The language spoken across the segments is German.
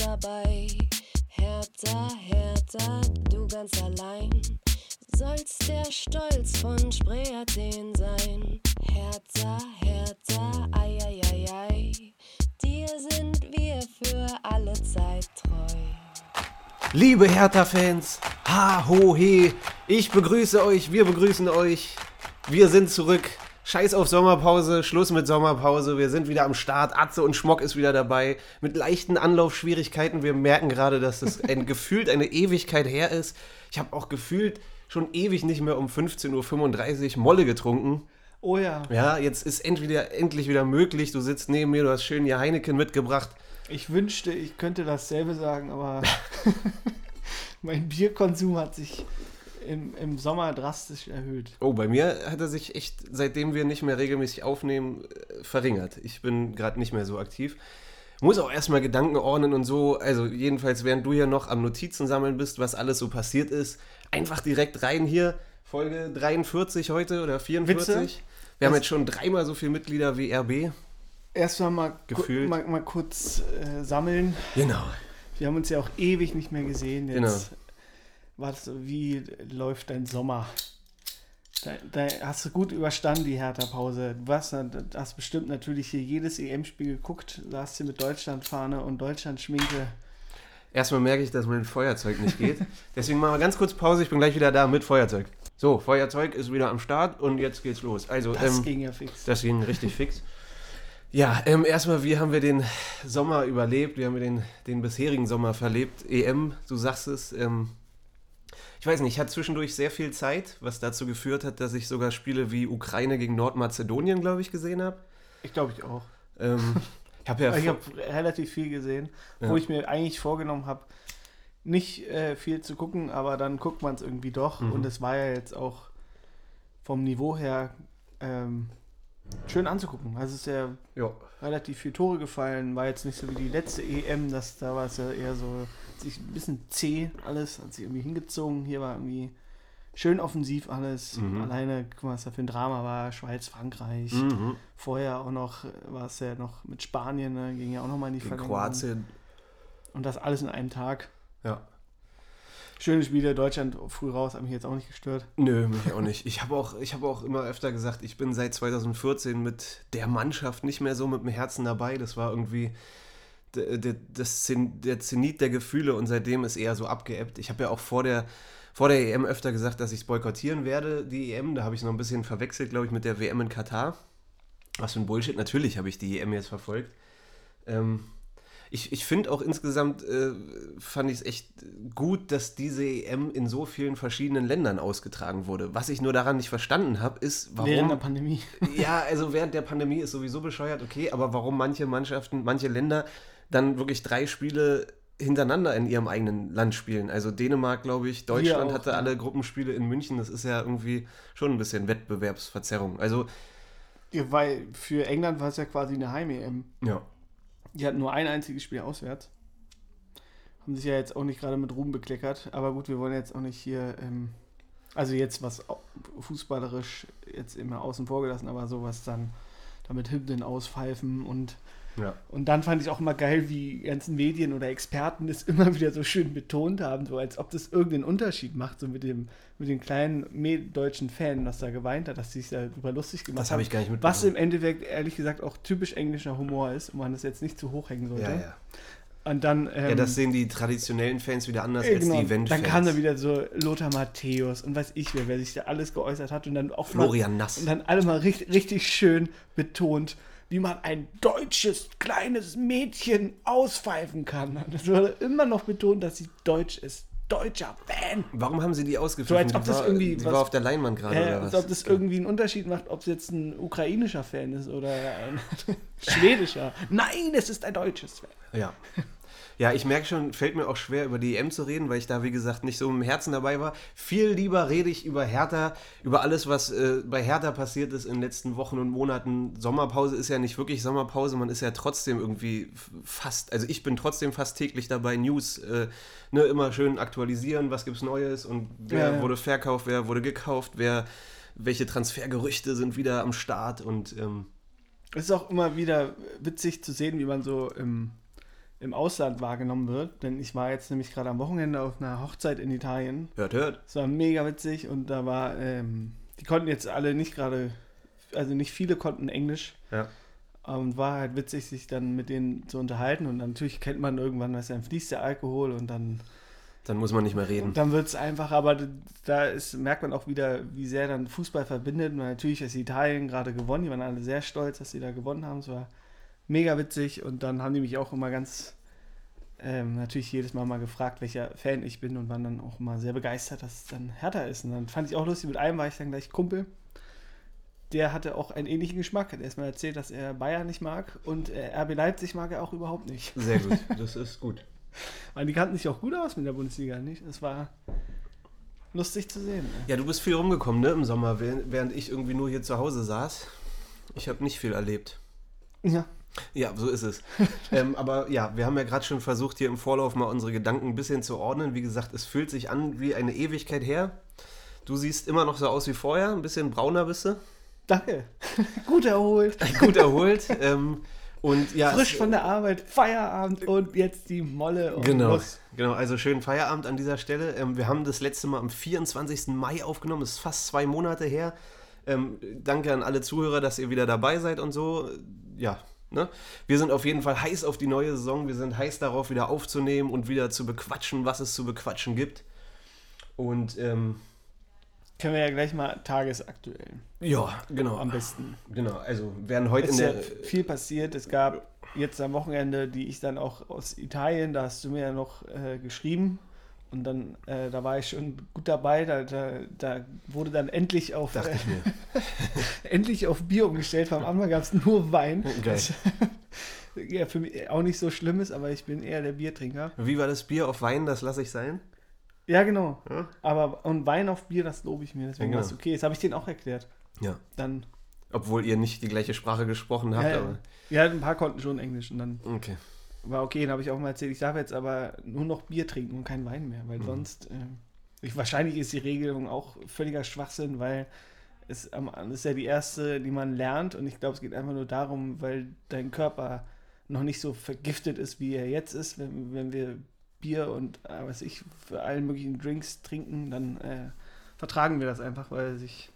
dabei. Hertha, Hertha, du ganz allein. Sollst der Stolz von Spree Athen sein. Hertha, Hertha, ei, ei, ei, ei. Dir sind wir für alle Zeit treu. Liebe Hertha-Fans, ha, ho, he, ich begrüße euch, wir begrüßen euch. Wir sind zurück. Scheiß auf Sommerpause, Schluss mit Sommerpause. Wir sind wieder am Start. Atze und Schmock ist wieder dabei. Mit leichten Anlaufschwierigkeiten. Wir merken gerade, dass es ein, gefühlt eine Ewigkeit her ist. Ich habe auch gefühlt schon ewig nicht mehr um 15.35 Uhr Molle getrunken. Oh ja. Ja, jetzt ist entweder, endlich wieder möglich. Du sitzt neben mir, du hast schön hier Heineken mitgebracht. Ich wünschte, ich könnte dasselbe sagen, aber mein Bierkonsum hat sich im, im Sommer drastisch erhöht. Oh, bei mir hat er sich echt, seitdem wir nicht mehr regelmäßig aufnehmen, äh, verringert. Ich bin gerade nicht mehr so aktiv. Muss auch erstmal Gedanken ordnen und so. Also, jedenfalls, während du hier noch am Notizen sammeln bist, was alles so passiert ist, einfach direkt rein hier. Folge 43 heute oder 44. Witze? Wir haben jetzt schon dreimal so viele Mitglieder wie RB. Erstmal mal, Gefühlt. mal, mal kurz äh, sammeln. Genau. Wir haben uns ja auch ewig nicht mehr gesehen. Jetzt Genau. Was, wie läuft dein Sommer? Da, da hast du gut überstanden, die Hertha-Pause. Du warst, hast bestimmt natürlich hier jedes EM-Spiel geguckt, saßt hier mit Deutschlandfahne und Deutschland-Schminke. Erstmal merke ich, dass mein Feuerzeug nicht geht. Deswegen machen wir ganz kurz Pause. Ich bin gleich wieder da mit Feuerzeug. So, Feuerzeug ist wieder am Start und jetzt geht's los. Also, Das ähm, ging ja fix. Das ging richtig fix. Ja, ähm, erstmal, wie haben wir den Sommer überlebt? Wie haben wir den, den bisherigen Sommer verlebt? EM, du sagst es. Ähm, ich weiß nicht, ich hatte zwischendurch sehr viel Zeit, was dazu geführt hat, dass ich sogar Spiele wie Ukraine gegen Nordmazedonien, glaube ich, gesehen habe. Ich glaube ich auch. Ähm, ich habe ja. Ich habe relativ viel gesehen, Ja. wo ich mir eigentlich vorgenommen habe, nicht äh, viel zu gucken, aber dann guckt man es irgendwie doch. Mhm. Und es war ja jetzt auch vom Niveau her ähm, schön anzugucken. Also es ist ja ja, relativ viel Tore gefallen, war jetzt nicht so wie die letzte EM, das, da war es ja eher so sich ein bisschen zäh alles, hat sich irgendwie hingezogen. Hier war irgendwie schön offensiv alles. Mhm. Alleine, guck mal, was da für ein Drama war, Schweiz, Frankreich. mhm. Vorher auch noch, war es ja noch mit Spanien, ne? ging ja auch noch mal in die Verlängerung. Kroatien. Und das alles in einem Tag. Ja. Schöne Spiele, Deutschland früh raus, hat mich jetzt auch nicht gestört. Nö, mich auch nicht. Ich habe auch, habe auch immer öfter gesagt, ich bin seit 2014 mit der Mannschaft nicht mehr so mit dem Herzen dabei. Das war irgendwie der, der, der Zenit der Gefühle und seitdem ist eher so abgeebbt. Ich habe ja auch vor der, vor der EM öfter gesagt, dass ich es boykottieren werde, die EM. Da habe ich es noch ein bisschen verwechselt, glaube ich, mit der WM in Katar. Was für ein Bullshit. Natürlich habe ich die EM jetzt verfolgt. Ähm, ich, ich finde auch insgesamt, äh, fand ich es echt gut, dass diese EM in so vielen verschiedenen Ländern ausgetragen wurde. Was ich nur daran nicht verstanden habe, ist, Während der warum. Pandemie. Ja, also während der Pandemie ist sowieso bescheuert, okay, aber warum manche Mannschaften, manche Länder dann wirklich drei Spiele hintereinander in ihrem eigenen Land spielen. Also Dänemark, glaube ich, Deutschland auch, hatte ja. alle Gruppenspiele in München. Das ist ja irgendwie schon ein bisschen Wettbewerbsverzerrung. Also, Ja, weil für England war es ja quasi eine Heim-EM. ja. Die hatten nur ein einziges Spiel auswärts. Haben sich ja jetzt auch nicht gerade mit Ruhm bekleckert. Aber gut, wir wollen jetzt auch nicht hier, ähm, also jetzt was fußballerisch jetzt immer außen vor gelassen, aber sowas dann damit Hymnen auspfeifen und Ja. Und dann fand ich auch immer geil, wie die ganzen Medien oder Experten das immer wieder so schön betont haben, so als ob das irgendeinen Unterschied macht, so mit dem, mit dem kleinen deutschen Fan, was da geweint hat, dass sie sich darüber lustig gemacht Das habe ich gar nicht Was im. Endeffekt, ehrlich gesagt, auch typisch englischer Humor ist und man das jetzt nicht zu hoch hängen sollte. Ja, ja. Und dann. Ähm, ja, das sehen die traditionellen Fans wieder anders äh, als genau, die Event-Fans. Dann kam da wieder so Lothar Matthäus und weiß ich wer, wer sich da alles geäußert hat und dann auch mal- Florian Nass. und dann alle mal richtig, richtig schön betont, wie man ein deutsches kleines Mädchen auspfeifen kann. Es wurde immer noch betont, dass sie deutsch ist. Deutscher Fan. Warum haben sie die ausgeführt? So, als ob das war, irgendwie die was- war auf der Leinwand gerade Äh, oder als was? ob das irgendwie einen Unterschied macht, ob es jetzt ein ukrainischer Fan ist oder ein schwedischer. Nein, es ist ein deutsches Fan. Ja. Ja, ich merke schon, fällt mir auch schwer, über die EM zu reden, weil ich da, wie gesagt, nicht so im Herzen dabei war. Viel lieber rede ich über Hertha, über alles, was äh, bei Hertha passiert ist in den letzten Wochen und Monaten. Sommerpause ist ja nicht wirklich Sommerpause, man ist ja trotzdem irgendwie fast, also ich bin trotzdem fast täglich dabei, News, äh, ne, immer schön aktualisieren, was gibt's Neues und wer Ja, ja. wurde verkauft, wer wurde gekauft, wer, welche Transfergerüchte sind wieder am Start und ähm, Es ist auch immer wieder witzig zu sehen, wie man so im, im Ausland wahrgenommen wird. Denn ich war jetzt nämlich gerade am Wochenende auf einer Hochzeit in Italien. Hört, hört. Es war mega witzig und da war, ähm, die konnten jetzt alle nicht gerade, also nicht viele konnten Englisch. Ja. Und war halt witzig, sich dann mit denen zu unterhalten. Und natürlich kennt man irgendwann, dass dann fließt der Alkohol und dann, Dann muss man nicht mehr reden. dann wird es einfach. Aber da ist, merkt man auch wieder, wie sehr dann Fußball verbindet. Und natürlich ist Italien gerade gewonnen. Die waren alle sehr stolz, dass sie da gewonnen haben. Es war mega witzig. Und dann haben die mich auch immer ganz, ähm, natürlich jedes Mal mal gefragt, welcher Fan ich bin. Und waren dann auch immer sehr begeistert, dass es dann härter ist. Und dann fand ich auch lustig, mit einem war ich dann gleich Kumpel. Der hatte auch einen ähnlichen Geschmack. Hat erstmal erzählt, dass er Bayern nicht mag und äh, RB Leipzig mag er auch überhaupt nicht. Sehr gut. Das ist gut. Weil die kannten sich auch gut aus mit der Bundesliga, nicht? Es war lustig zu sehen. Ja, du bist viel rumgekommen, ne, im Sommer, während während ich irgendwie nur hier zu Hause saß. Ich habe nicht viel erlebt. Ja. Ja, so ist es. ähm, aber ja, wir haben ja gerade schon versucht, hier im Vorlauf mal unsere Gedanken ein bisschen zu ordnen. Wie gesagt, es fühlt sich an wie eine Ewigkeit her. Du siehst immer noch so aus wie vorher, ein bisschen brauner bist du. Danke. gut erholt. Gut erholt. ähm, und ja, Frisch von der Arbeit, Feierabend und jetzt die Molle. Und Genau, los. genau. Also schönen Feierabend an dieser Stelle. Ähm, wir haben das letzte Mal am 24. Mai aufgenommen. Das ist fast zwei Monate her. Ähm, danke an alle Zuhörer, dass ihr wieder dabei seid und so. Ja, ne? Wir sind auf jeden Fall heiß auf die neue Saison. Wir sind heiß darauf, wieder aufzunehmen und wieder zu bequatschen, was es zu bequatschen gibt. Und ähm, Können wir ja gleich mal tagesaktuell. ja, genau. Am besten. Genau. Also werden heute Es in ist ja der. viel passiert. Es gab jetzt am Wochenende, die ich dann auch aus Italien, da hast du mir ja noch äh, geschrieben. Und dann, äh, da war ich schon gut dabei. Da, da, da wurde dann endlich auf, äh, ich mir. endlich auf Bier umgestellt. Am Anfang gab es nur Wein. Geil. Was ja, für mich auch nicht so schlimm ist, aber ich bin eher der Biertrinker. Wie war das Bier auf Wein? Das lasse ich sein. Ja, genau. Ja. Aber und Wein auf Bier, das lobe ich mir. Deswegen Ja, war genau. es okay. Das habe ich denen auch erklärt. Ja. Dann, Obwohl ihr nicht die gleiche Sprache gesprochen habt, ja, ja. aber. ja, ein paar konnten schon Englisch. Und dann Okay. War okay, dann habe ich auch mal erzählt, ich darf jetzt aber nur noch Bier trinken und kein Wein mehr, weil Mhm. sonst, äh, ich, wahrscheinlich ist die Regelung auch völliger Schwachsinn, weil es am- das ist ja die erste, die man lernt und ich glaube, es geht einfach nur darum, weil dein Körper noch nicht so vergiftet ist, wie er jetzt ist, wenn, wenn wir Bier und äh, was ich für allen möglichen Drinks trinken, dann äh, vertragen wir das einfach, weil sich,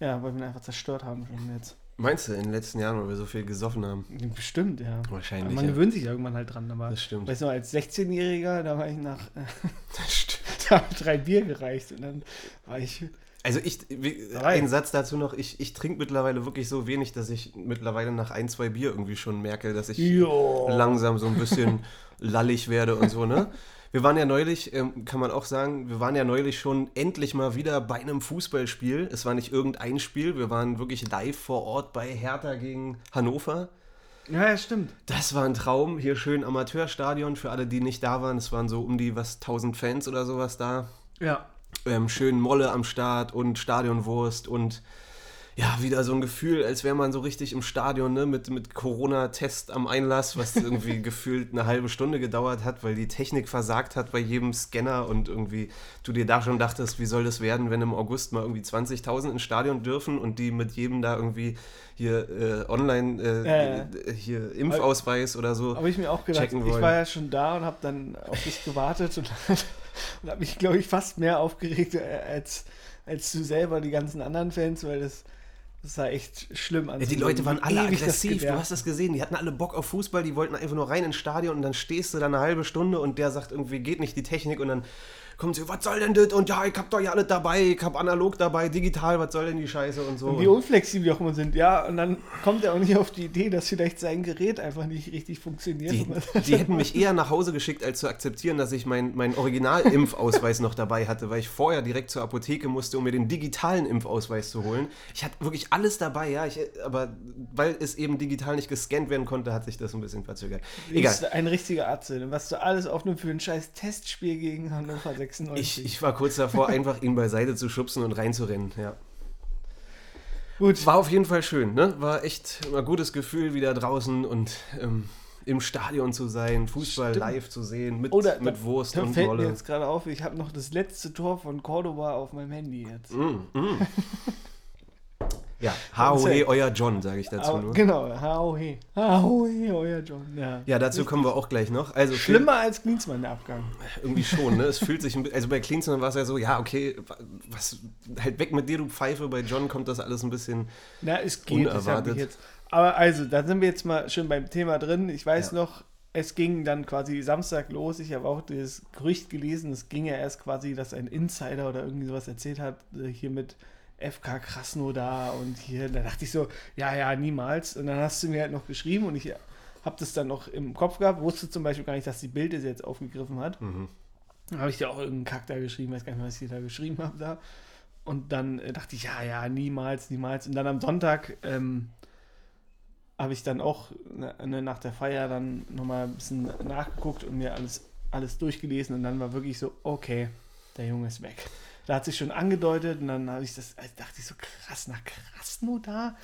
ja, weil wir ihn einfach zerstört haben schon jetzt. Meinst du in den letzten Jahren, weil wir so viel gesoffen haben? Bestimmt, ja. Wahrscheinlich. Man ja. gewöhnt sich irgendwann halt dran, aber Das stimmt. Weißt du, als 16-Jähriger, da war ich nach äh, Das stimmt. da hab ich drei Bier gereicht und dann war ich. Also ich, wie, ein Satz dazu noch, ich, ich trinke mittlerweile wirklich so wenig, dass ich mittlerweile nach ein, zwei Bier irgendwie schon merke, dass ich Jo. langsam so ein bisschen lallig werde und so, ne? Wir waren ja neulich, ähm, kann man auch sagen, wir waren ja neulich schon endlich mal wieder bei einem Fußballspiel. Es war nicht irgendein Spiel, wir waren wirklich live vor Ort bei Hertha gegen Hannover. Ja, ja, stimmt. Das war ein Traum. Hier schön Amateurstadion für alle, die nicht da waren. Es waren so um die was 1000 Fans oder sowas da. Ja. Ähm, schön Molle am Start und Stadionwurst und ja, wieder so ein Gefühl, als wäre man so richtig im Stadion, ne, mit, mit Corona-Test am Einlass, was irgendwie gefühlt eine halbe Stunde gedauert hat, weil die Technik versagt hat bei jedem Scanner und irgendwie du dir da schon dachtest, wie soll das werden, wenn im August mal irgendwie 20.000 ins Stadion dürfen und die mit jedem da irgendwie hier äh, online äh, äh, hier Impfausweis oder so. Habe ich mir auch gedacht. Ich war ja schon da und habe dann auf dich gewartet und, und habe mich, glaube ich, fast mehr aufgeregt äh, als, als du selber, die ganzen anderen Fans, weil das, das war echt schlimm an. Ja, die Leute waren alle aggressiv, du hast das gesehen, die hatten alle Bock auf Fußball, die wollten einfach nur rein ins Stadion und dann stehst du da eine halbe Stunde und der sagt irgendwie, geht nicht die Technik und dann kommt sie, was soll denn das und ja, ich hab doch ja alles dabei, ich hab analog dabei, digital, was soll denn die Scheiße und so. Und wie unflexibel auch immer sind, ja, und dann kommt er auch nicht auf die Idee, dass vielleicht sein Gerät einfach nicht richtig funktioniert. Die, die hätten mich eher nach Hause geschickt, als zu akzeptieren, dass ich meinen mein Original-Impfausweis noch dabei hatte, weil ich vorher direkt zur Apotheke musste, um mir den digitalen Impfausweis zu holen. Ich hatte wirklich alles dabei, ja, ich, aber weil es eben digital nicht gescannt werden konnte, hat sich das ein bisschen verzögert. Egal. bist ein richtiger Arzt, was du alles aufnimmst für ein scheiß Testspiel gegen Hannover 96. Ich, ich war kurz davor, einfach ihn beiseite zu schubsen und reinzurennen, ja. Gut, War auf jeden Fall schön, ne? War echt ein gutes Gefühl, wieder draußen und ähm, im Stadion zu sein, Fußball Stimmt. live zu sehen, mit, Oder mit da- Wurst da und fällt mir Wolle. jetzt gerade auf, ich habe noch das letzte Tor von Cordoba auf meinem Handy jetzt. Mm, mm. Ja, HOE, euer John, sage ich dazu nur. genau, HOE. HOE, euer John. Ja, Ja, dazu kommen wir auch gleich noch. Also Schlimmer als Klinsmann, der Abgang. Irgendwie schon, ne? Es fühlt sich ein bisschen, also bei Klinsmann war es ja so, ja, okay, was, halt weg mit dir, du Pfeife. Bei John kommt das alles ein bisschen. Na, es geht, Unerwartet. ich jetzt. Aber also, da sind wir jetzt mal schon beim Thema drin. Ich weiß Ja. noch, es ging dann quasi Samstag los. Ich habe auch das Gerücht gelesen, es ging ja erst quasi, dass ein Insider oder irgendwie sowas erzählt hat, äh, hier mit FK Krasnodar und hier, da dachte ich so, ja, ja, niemals. Und dann hast du mir halt noch geschrieben und ich habe das dann noch im Kopf gehabt, wusste zum Beispiel gar nicht, dass die Bild es jetzt aufgegriffen hat. Mhm. Dann habe ich dir auch irgendeinen Kack da geschrieben, weiß gar nicht mehr, was ich dir da geschrieben habe da. Und dann äh, dachte ich, ja, ja, niemals, niemals. Und dann am Sonntag ähm, habe ich dann auch ne, ne, nach der Feier dann nochmal ein bisschen nachgeguckt und mir alles, alles durchgelesen. Und dann war wirklich so, okay, der Junge ist weg. Da hat sich schon angedeutet und dann habe ich das, also dachte ich so, krass, nach Krasnodar.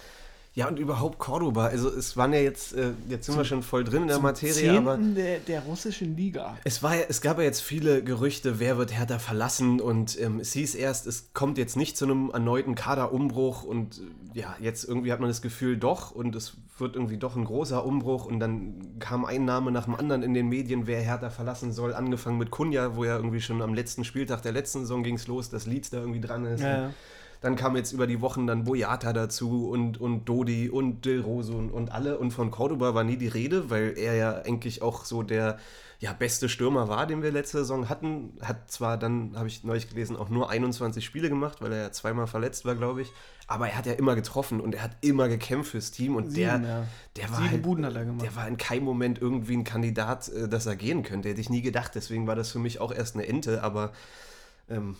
Ja, und überhaupt Cordoba. Also, es waren ja jetzt, äh, jetzt sind wir schon voll drin in der Zum Materie, aber. Zehnten der, der russischen Liga. Es, war ja, es gab ja jetzt viele Gerüchte, wer wird Hertha verlassen und ähm, es hieß erst, es kommt jetzt nicht zu einem erneuten Kaderumbruch und äh, ja, jetzt irgendwie hat man das Gefühl doch und es wird irgendwie doch ein großer Umbruch und dann kam ein Name nach dem anderen in den Medien, wer Hertha verlassen soll, angefangen mit Kunja, wo ja irgendwie schon am letzten Spieltag der letzten Saison ging es los, dass Leeds da irgendwie dran ist. Ja, ja. Dann kam jetzt über die Wochen dann Boyata dazu und, und Dodi und Del Rosso und, und alle. Und von Cordoba war nie die Rede, weil er ja eigentlich auch so der ja, beste Stürmer war, den wir letzte Saison hatten. Hat zwar dann, habe ich neulich gelesen, auch nur 21 Spiele gemacht, weil er ja zweimal verletzt war, glaube ich. Aber er hat ja immer getroffen und er hat immer gekämpft fürs Team. Und Sieben, der, ja. der war halt, er der war in keinem Moment irgendwie ein Kandidat, äh, dass er gehen könnte. Hätte ich nie gedacht. Deswegen war das für mich auch erst eine Ente. Aber ähm,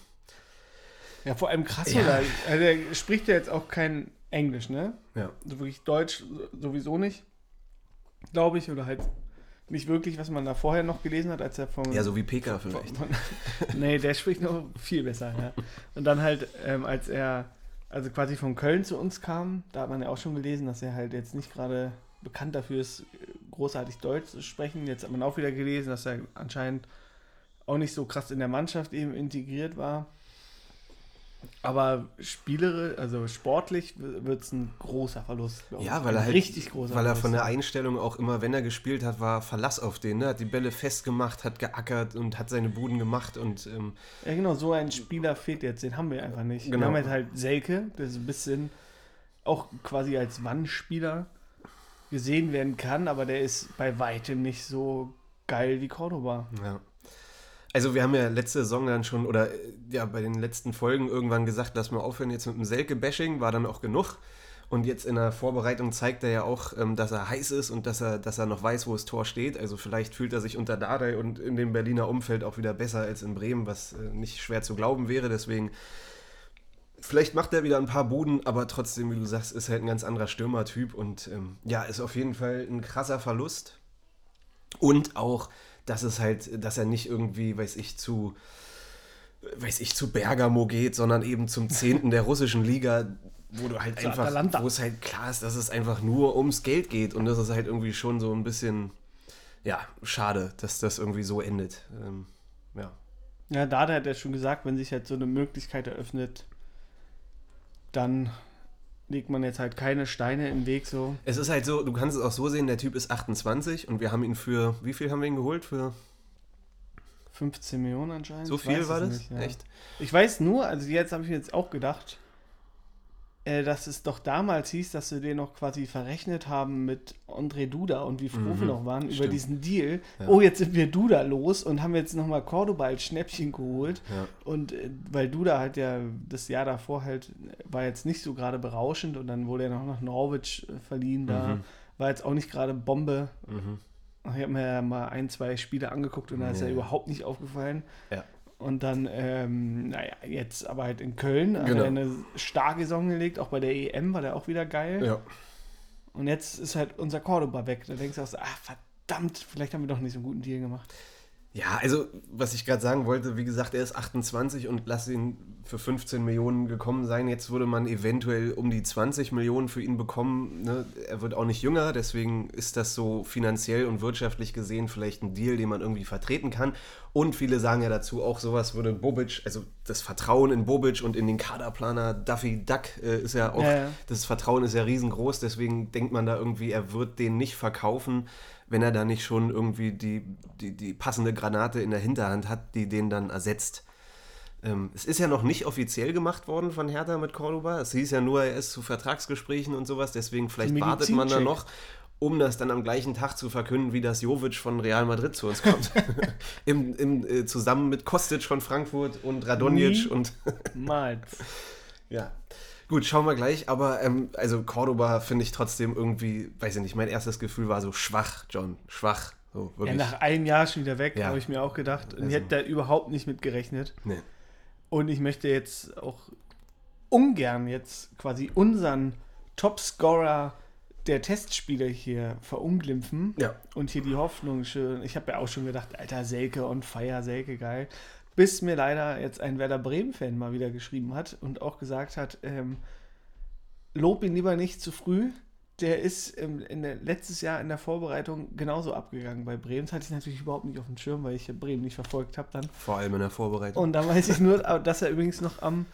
Ja, vor allem krass, Ja. oder? Also, der spricht ja jetzt auch kein Englisch, ne? ja. Also wirklich Deutsch sowieso nicht, glaube ich, oder halt nicht wirklich, was man da vorher noch gelesen hat, als er vom. ja, so wie Peka vielleicht. Von, nee, der spricht noch viel besser, ja. Und dann halt, ähm, als er, also quasi von Köln zu uns kam, da hat man ja auch schon gelesen, dass er halt jetzt nicht gerade bekannt dafür ist, großartig Deutsch zu sprechen. Jetzt hat man auch wieder gelesen, dass er anscheinend auch nicht so krass in der Mannschaft eben integriert war. Aber spielerisch, also sportlich wird es ein großer Verlust. Ja, weil er halt, richtig großer weil er von der Einstellung auch immer, wenn er gespielt hat, war Verlass auf den, ne? hat die Bälle festgemacht, hat geackert und hat seine Buden gemacht und ähm, Ja, genau, so ein Spieler fehlt jetzt, den haben wir einfach nicht. Genau. Wir haben jetzt halt Selke, der so ein bisschen auch quasi als Wandspieler gesehen werden kann, aber der ist bei weitem nicht so geil wie Cordoba. ja. Also wir haben ja letzte Saison dann schon, oder äh, ja, bei den letzten Folgen irgendwann gesagt, lass mal aufhören jetzt mit dem Selke-Bashing, war dann auch genug. Und jetzt in der Vorbereitung zeigt er ja auch, ähm, dass er heiß ist und dass er, dass er noch weiß, wo das Tor steht. Also vielleicht fühlt er sich unter Dardai und in dem Berliner Umfeld auch wieder besser als in Bremen, was äh, nicht schwer zu glauben wäre. Deswegen, vielleicht macht er wieder ein paar Buden, aber trotzdem, wie du sagst, ist halt ein ganz anderer Stürmertyp. Und ähm, ja, ist auf jeden Fall ein krasser Verlust. Und auch, dass es halt, dass er nicht irgendwie, weiß ich, zu, weiß ich, zu Bergamo geht, sondern eben zum Zehnten der russischen Liga, wo du halt Zu einfach, Atalanta. wo es halt klar ist, dass es einfach nur ums Geld geht und das ist halt irgendwie schon so ein bisschen, ja, schade, dass das irgendwie so endet. Ähm, ja. Ja, da hat er schon gesagt, wenn sich halt so eine Möglichkeit eröffnet, dann legt man jetzt halt keine Steine im Weg so. Es ist halt so, du kannst es auch so sehen, der Typ ist 28 und wir haben ihn für, wie viel haben wir ihn geholt? Für 15 Millionen anscheinend. so viel war das? nicht, ja. Echt? Ich weiß nur, also jetzt habe ich mir jetzt auch gedacht, äh, dass es doch damals hieß, dass wir den noch quasi verrechnet haben mit André Duda und wie froh Mhm, wir noch waren über stimmt. diesen Deal. Ja. Oh, jetzt sind wir Duda los und haben jetzt nochmal Cordoba als Schnäppchen geholt. Ja. Und äh, weil Duda halt ja das Jahr davor halt war jetzt nicht so gerade berauschend und dann wurde er noch nach Norwich äh, verliehen. Da Mhm. war jetzt auch nicht gerade Bombe. Mhm. Ich habe mir ja mal ein, zwei Spiele angeguckt und da ist Ja. er überhaupt nicht aufgefallen. Ja. Und dann, ähm, naja, jetzt aber halt in Köln hat Genau. er eine starke Saison gelegt, auch bei der EM war der auch wieder geil. Ja. Und jetzt ist halt unser Cordoba weg. Da denkst du auch so, ah, verdammt, vielleicht haben wir doch nicht so einen guten Deal gemacht. Ja, also was ich gerade sagen wollte, wie gesagt, er ist 28 und lass ihn für 15 Millionen gekommen sein. Jetzt würde man eventuell um die 20 Millionen für ihn bekommen. Ne? Er wird auch nicht jünger, deswegen ist das so finanziell und wirtschaftlich gesehen vielleicht ein Deal, den man irgendwie vertreten kann. Und viele sagen ja dazu, auch sowas würde Bobic, also das Vertrauen in Bobic und in den Kaderplaner Duffy Duck äh, ist ja auch, Ja, ja. das Vertrauen ist ja riesengroß, deswegen denkt man da irgendwie, er wird den nicht verkaufen, wenn er da nicht schon irgendwie die, die, die passende Granate in der Hinterhand hat, die den dann ersetzt. Ähm, es ist ja noch nicht offiziell gemacht worden von Hertha mit Cordoba. Es hieß ja nur, er ist zu Vertragsgesprächen und sowas, deswegen vielleicht wartet man da noch, um das dann am gleichen Tag zu verkünden, wie das Jovic von Real Madrid zu uns kommt. Im, im, äh, zusammen mit Kostic von Frankfurt und Radonjic und Mals. ja. Gut, schauen wir gleich, aber ähm, also Cordoba finde ich trotzdem irgendwie, weiß ich nicht, mein erstes Gefühl war so schwach, John, schwach. So, Ja, nach einem Jahr schon wieder weg, Ja. habe ich mir auch gedacht. Und ich Also- hätte da überhaupt nicht mit gerechnet. nee. Und ich möchte jetzt auch ungern jetzt quasi unseren Topscorer der Testspiele hier verunglimpfen Ja. und hier die Hoffnung schön. Ich habe ja auch schon gedacht, Alter, Selke on fire, Selke geil. Bis mir leider jetzt ein Werder Bremen-Fan mal wieder geschrieben hat und auch gesagt hat, ähm, lob ihn lieber nicht zu früh. Der ist ähm, der, letztes Jahr in der Vorbereitung genauso abgegangen bei Bremen. Das hatte ich natürlich überhaupt nicht auf dem Schirm, weil ich Bremen nicht verfolgt habe dann. Vor allem in der Vorbereitung. Und da weiß ich nur, dass er übrigens noch am,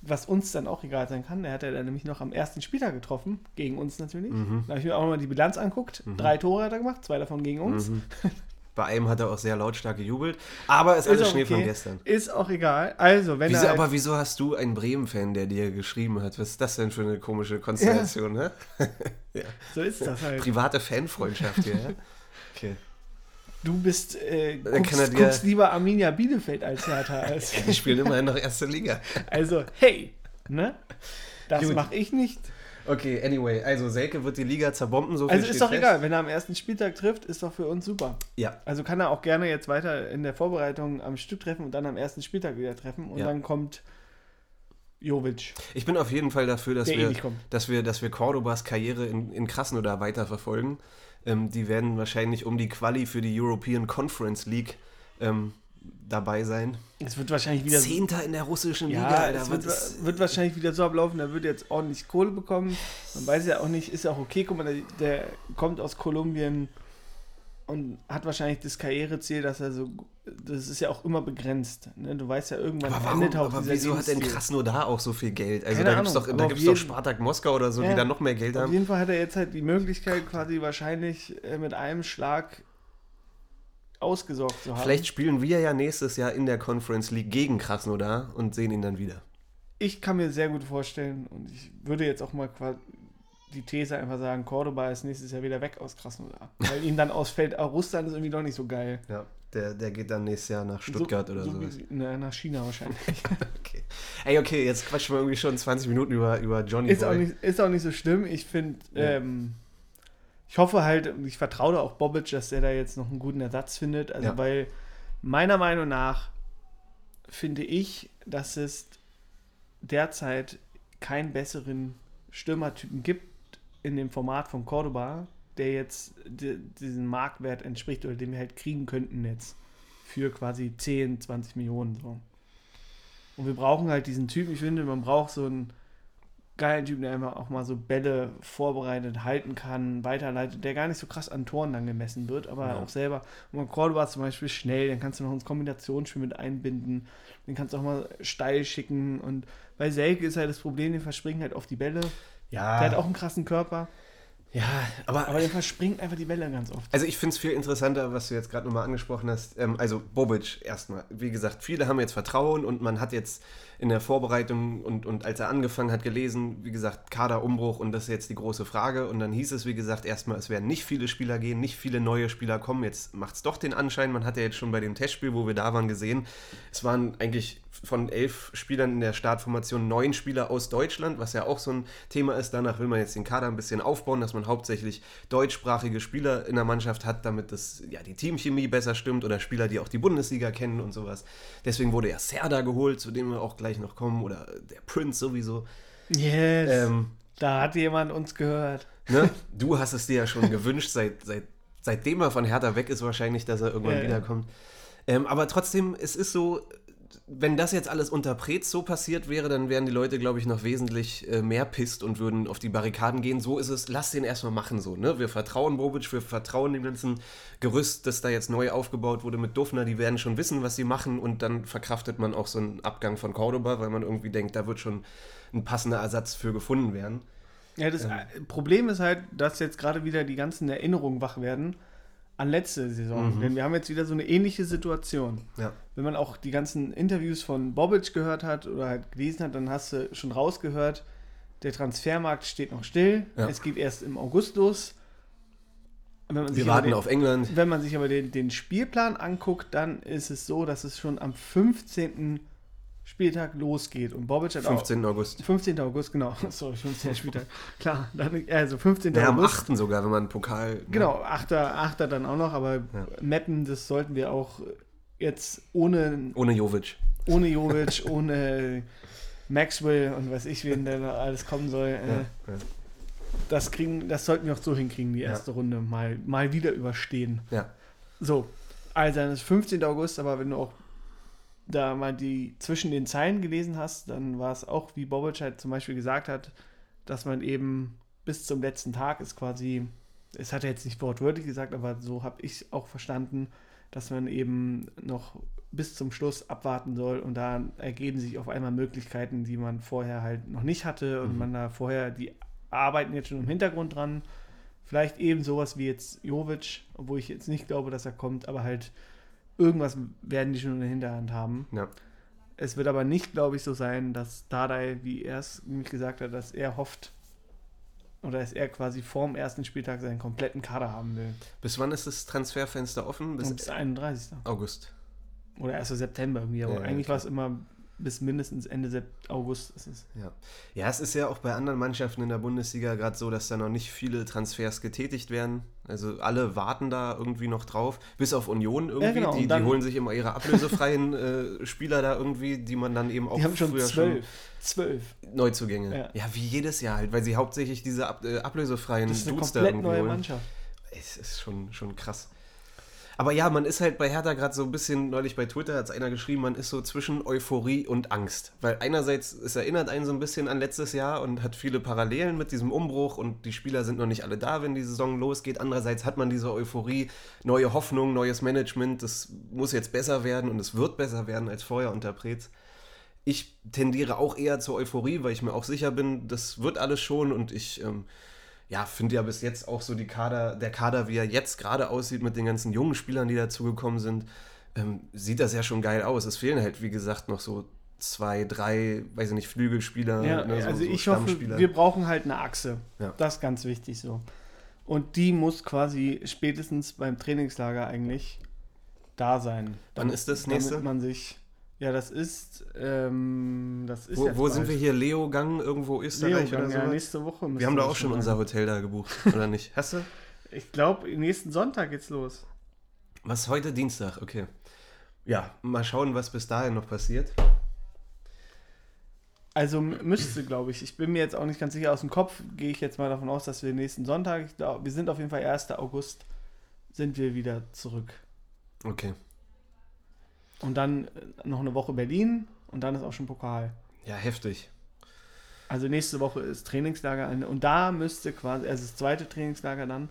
was uns dann auch egal sein kann, der hat er dann nämlich noch am ersten Spieltag getroffen, gegen uns natürlich. Mhm. Da habe ich mir auch mal die Bilanz anguckt. Drei Tore hat er gemacht, zwei davon gegen uns. Mhm. Bei einem hat er auch sehr lautstark gejubelt, aber es ist alles Schnee okay. von gestern. Ist auch egal. Also, wenn Wieso, er. aber wieso hast du einen Bremen-Fan, der dir geschrieben hat? Was ist das denn für eine komische Konstellation, ne? so ist das halt. Private Fanfreundschaft hier, ja? Okay. Du bist, äh, guckst, dir- guckst lieber Arminia Bielefeld als Hertha. Als, Die spielen immerhin noch erste Liga. also, hey, ne? Das mache ich nicht. Okay, anyway, also Selke wird die Liga zerbomben, so viel Also ist doch fest. egal, wenn er am ersten Spieltag trifft, ist doch für uns super. Ja, Also kann er auch gerne jetzt weiter in der Vorbereitung am Stück treffen und dann am ersten Spieltag wieder treffen und Ja. dann kommt Jovic, ich bin auf jeden Fall dafür, dass der eh wir, kommt. dass wir, dass wir Cordobas Karriere in, in Krasnodar weiterverfolgen. Ähm, die werden wahrscheinlich um die Quali für die European Conference League ähm, dabei sein. Es wird wahrscheinlich wieder Zehnter in der russischen Liga, ja, Alter. es wird, wird wahrscheinlich wieder so ablaufen, er wird jetzt ordentlich Kohle bekommen. Man weiß ja auch nicht, ist ja auch okay, guck mal, der, der kommt aus Kolumbien und hat wahrscheinlich das Karriereziel, dass er so, das ist ja auch immer begrenzt. Ne? Du weißt ja, irgendwann aber warum, endet auch aber wieso hat denn Lebensstil. Krasnodar auch so viel Geld? Also Keine da gibt es doch, da auf doch Spartak Moskau oder so, Ja. die da noch mehr Geld Auf haben. jeden Fall hat er jetzt halt die Möglichkeit, quasi wahrscheinlich äh, mit einem Schlag ausgesorgt zu haben. Vielleicht spielen wir ja nächstes Jahr in der Conference League gegen Krasnodar und sehen ihn dann wieder. Ich kann mir sehr gut vorstellen und ich würde jetzt auch mal quasi die These einfach sagen, Cordoba ist nächstes Jahr wieder weg aus Krasnodar. Weil ihm dann ausfällt, auch Russland ist irgendwie doch nicht so geil. Ja, der, der geht dann nächstes Jahr nach Stuttgart so, oder so sowas. Na, nach China wahrscheinlich. Okay. Ey, okay, jetzt quatschen wir irgendwie schon 20 Minuten über, über Johnny ist, Boy. auch nicht, ist auch nicht so schlimm. Ich finde, Ja. ähm, ich hoffe halt, und ich vertraue da auch Bobic, dass der da jetzt noch einen guten Ersatz findet. Also, Ja. weil meiner Meinung nach finde ich, dass es derzeit keinen besseren Stürmertypen gibt in dem Format von Cordoba, der jetzt di- diesen Marktwert entspricht oder den wir halt kriegen könnten jetzt für quasi 10, 20 Millionen so. Und wir brauchen halt diesen Typen, ich finde, man braucht so einen geilen Typen, der einfach auch mal so Bälle vorbereitet, halten kann, weiterleitet, der gar nicht so krass an Toren dann gemessen wird, aber Ja. auch selber. Und Cordoba zum Beispiel schnell, dann kannst du noch ins Kombinationsspiel mit einbinden, den kannst du auch mal steil schicken und bei Selke ist halt das Problem, den verspringen halt auf die Bälle. ja, Der hat auch einen krassen Körper, ja, aber, aber der verspringt einfach die Bälle ganz oft. also ich finde es viel interessanter, was du jetzt gerade nochmal angesprochen hast. Ähm, also Bobic erstmal. Wie gesagt, viele haben jetzt Vertrauen und man hat jetzt in der Vorbereitung und, und als er angefangen hat gelesen, wie gesagt, Kaderumbruch und das ist jetzt die große Frage. Und dann hieß es, wie gesagt, erstmal, es werden nicht viele Spieler gehen, nicht viele neue Spieler kommen. Jetzt macht es doch den Anschein, man hat ja jetzt schon bei dem Testspiel, wo wir da waren, gesehen, es waren eigentlich von elf Spielern in der Startformation neun Spieler aus Deutschland, was ja auch so ein Thema ist. Danach will man jetzt den Kader ein bisschen aufbauen, dass man hauptsächlich deutschsprachige Spieler in der Mannschaft hat, damit das, ja, die Teamchemie besser stimmt oder Spieler, die auch die Bundesliga kennen und sowas. Deswegen wurde ja Serda geholt, zu dem wir auch gleich noch kommen, oder der Prince sowieso. Yes, Ähm, da hat jemand uns gehört. ne? Du hast es dir ja schon gewünscht, seit, seit, seitdem er von Hertha weg ist, wahrscheinlich, dass er irgendwann Ja, ja. wiederkommt. Ähm, aber trotzdem, es ist so, wenn das jetzt alles unter Prez so passiert wäre, dann wären die Leute, glaube ich, noch wesentlich äh, mehr pisst und würden auf die Barrikaden gehen. So ist es, lass den erstmal machen so. Ne? Wir vertrauen Bobic, wir vertrauen dem ganzen Gerüst, das da jetzt neu aufgebaut wurde mit Dufner. Die werden schon wissen, was sie machen und dann verkraftet man auch so einen Abgang von Cordoba, weil man irgendwie denkt, da wird schon ein passender Ersatz für gefunden werden. Ja, das ähm. Problem ist halt, dass jetzt gerade wieder die ganzen Erinnerungen wach werden an letzte Saison. Mhm. Denn wir haben jetzt wieder so eine ähnliche Situation. Ja. Wenn man auch die ganzen Interviews von Bobic gehört hat oder halt gelesen hat, dann hast du schon rausgehört, der Transfermarkt steht noch still. Ja. Es geht erst im August los. wir warten den, auf England. Wenn man sich aber den, den Spielplan anguckt, dann ist es so, dass es schon am 15. Spieltag losgeht. Und Bobic hat 15. Auch, August. 15. August, genau. Sorry, 15. Spieltag. Klar, dann, also 15. Ja, August. am 8. sogar, wenn man Pokal. Ne? Genau, 8. 8. dann auch noch, aber ja. Mappen, das sollten wir auch jetzt ohne. Ohne Jovic. Ohne Jovic, ohne Maxwell und weiß ich, wen da alles kommen soll. Äh, ja, ja. Das, kriegen, das sollten wir auch so hinkriegen, die erste Runde mal, mal wieder überstehen. Ja. So, also dann ist 15. August, aber wenn du auch da mal die zwischen den Zeilen gelesen hast, dann war es auch, wie Bobic halt zum Beispiel gesagt hat, dass man eben bis zum letzten Tag ist quasi, es hat er jetzt nicht wortwörtlich gesagt, aber so habe ich es auch verstanden, dass man eben noch bis zum Schluss abwarten soll und da ergeben sich auf einmal Möglichkeiten, die man vorher halt noch nicht hatte und mhm. man da vorher, die arbeiten jetzt schon im Hintergrund dran. Vielleicht eben sowas wie jetzt Jovic, obwohl ich jetzt nicht glaube, dass er kommt, aber halt irgendwas werden die schon in der Hinterhand haben. Ja. Es wird aber nicht, glaube ich, so sein, dass Dardai, wie er es nämlich gesagt hat, dass er hofft, oder dass er quasi vorm ersten Spieltag seinen kompletten Kader haben will. Bis wann ist das Transferfenster offen? Bis, bis 31. August. Oder 1. September irgendwie, aber ja, eigentlich ja, war es immer bis mindestens Ende August ist es. Ja. ja, es ist ja auch bei anderen Mannschaften in der Bundesliga gerade so, dass da noch nicht viele Transfers getätigt werden. Also alle warten da irgendwie noch drauf, bis auf Union irgendwie. Ja, genau. die, die holen sich immer ihre ablösefreien äh, Spieler da irgendwie, die man dann eben auch die haben schon früher zwölf. schon zwölf Neuzugänge. Ja. ja. wie jedes Jahr halt, weil sie hauptsächlich diese ab, äh, ablösefreien das ist eine Dudes komplett neue holen. Mannschaft. Es ist schon, schon krass. Aber ja, man ist halt bei Hertha gerade so ein bisschen, neulich bei Twitter hat es einer geschrieben, man ist so zwischen Euphorie und Angst. Weil einerseits, es erinnert einen so ein bisschen an letztes Jahr und hat viele Parallelen mit diesem Umbruch und die Spieler sind noch nicht alle da, wenn die Saison losgeht. Andererseits hat man diese Euphorie, neue Hoffnung, neues Management, das muss jetzt besser werden und es wird besser werden als vorher unter Preetz. Ich tendiere auch eher zur Euphorie, weil ich mir auch sicher bin, das wird alles schon und ich ähm, ja, finde ja bis jetzt auch so die Kader, der Kader, wie er jetzt gerade aussieht mit den ganzen jungen Spielern, die dazugekommen sind, ähm, sieht das ja schon geil aus. Es fehlen halt, wie gesagt, noch so zwei, drei, weiß ich nicht, Flügelspieler. Ja, ne, so, also ich hoffe, wir brauchen halt eine Achse. Ja. Das ist ganz wichtig so. Und die muss quasi spätestens beim Trainingslager eigentlich da sein. Wann ist das nächste? Damit man sich ja, das ist, ähm, das ist Wo, wo sind wir hier? Leo-Gang irgendwo Österreich Leo oder so? Ja, nächste Woche. Wir haben da auch schon unser Hotel da gebucht, oder nicht? Hast du? Ich glaube, nächsten Sonntag geht's los. Was heute Dienstag? Okay. Ja, mal schauen, was bis dahin noch passiert. Also müsste, glaube ich. Ich bin mir jetzt auch nicht ganz sicher. Aus dem Kopf gehe ich jetzt mal davon aus, dass wir nächsten Sonntag, wir sind auf jeden Fall 1. August, sind wir wieder zurück. Okay. Und dann äh, noch eine Woche Berlin und dann ist auch schon Pokal. Ja, heftig. Also nächste Woche ist Trainingslager und da müsste quasi, also das zweite Trainingslager dann,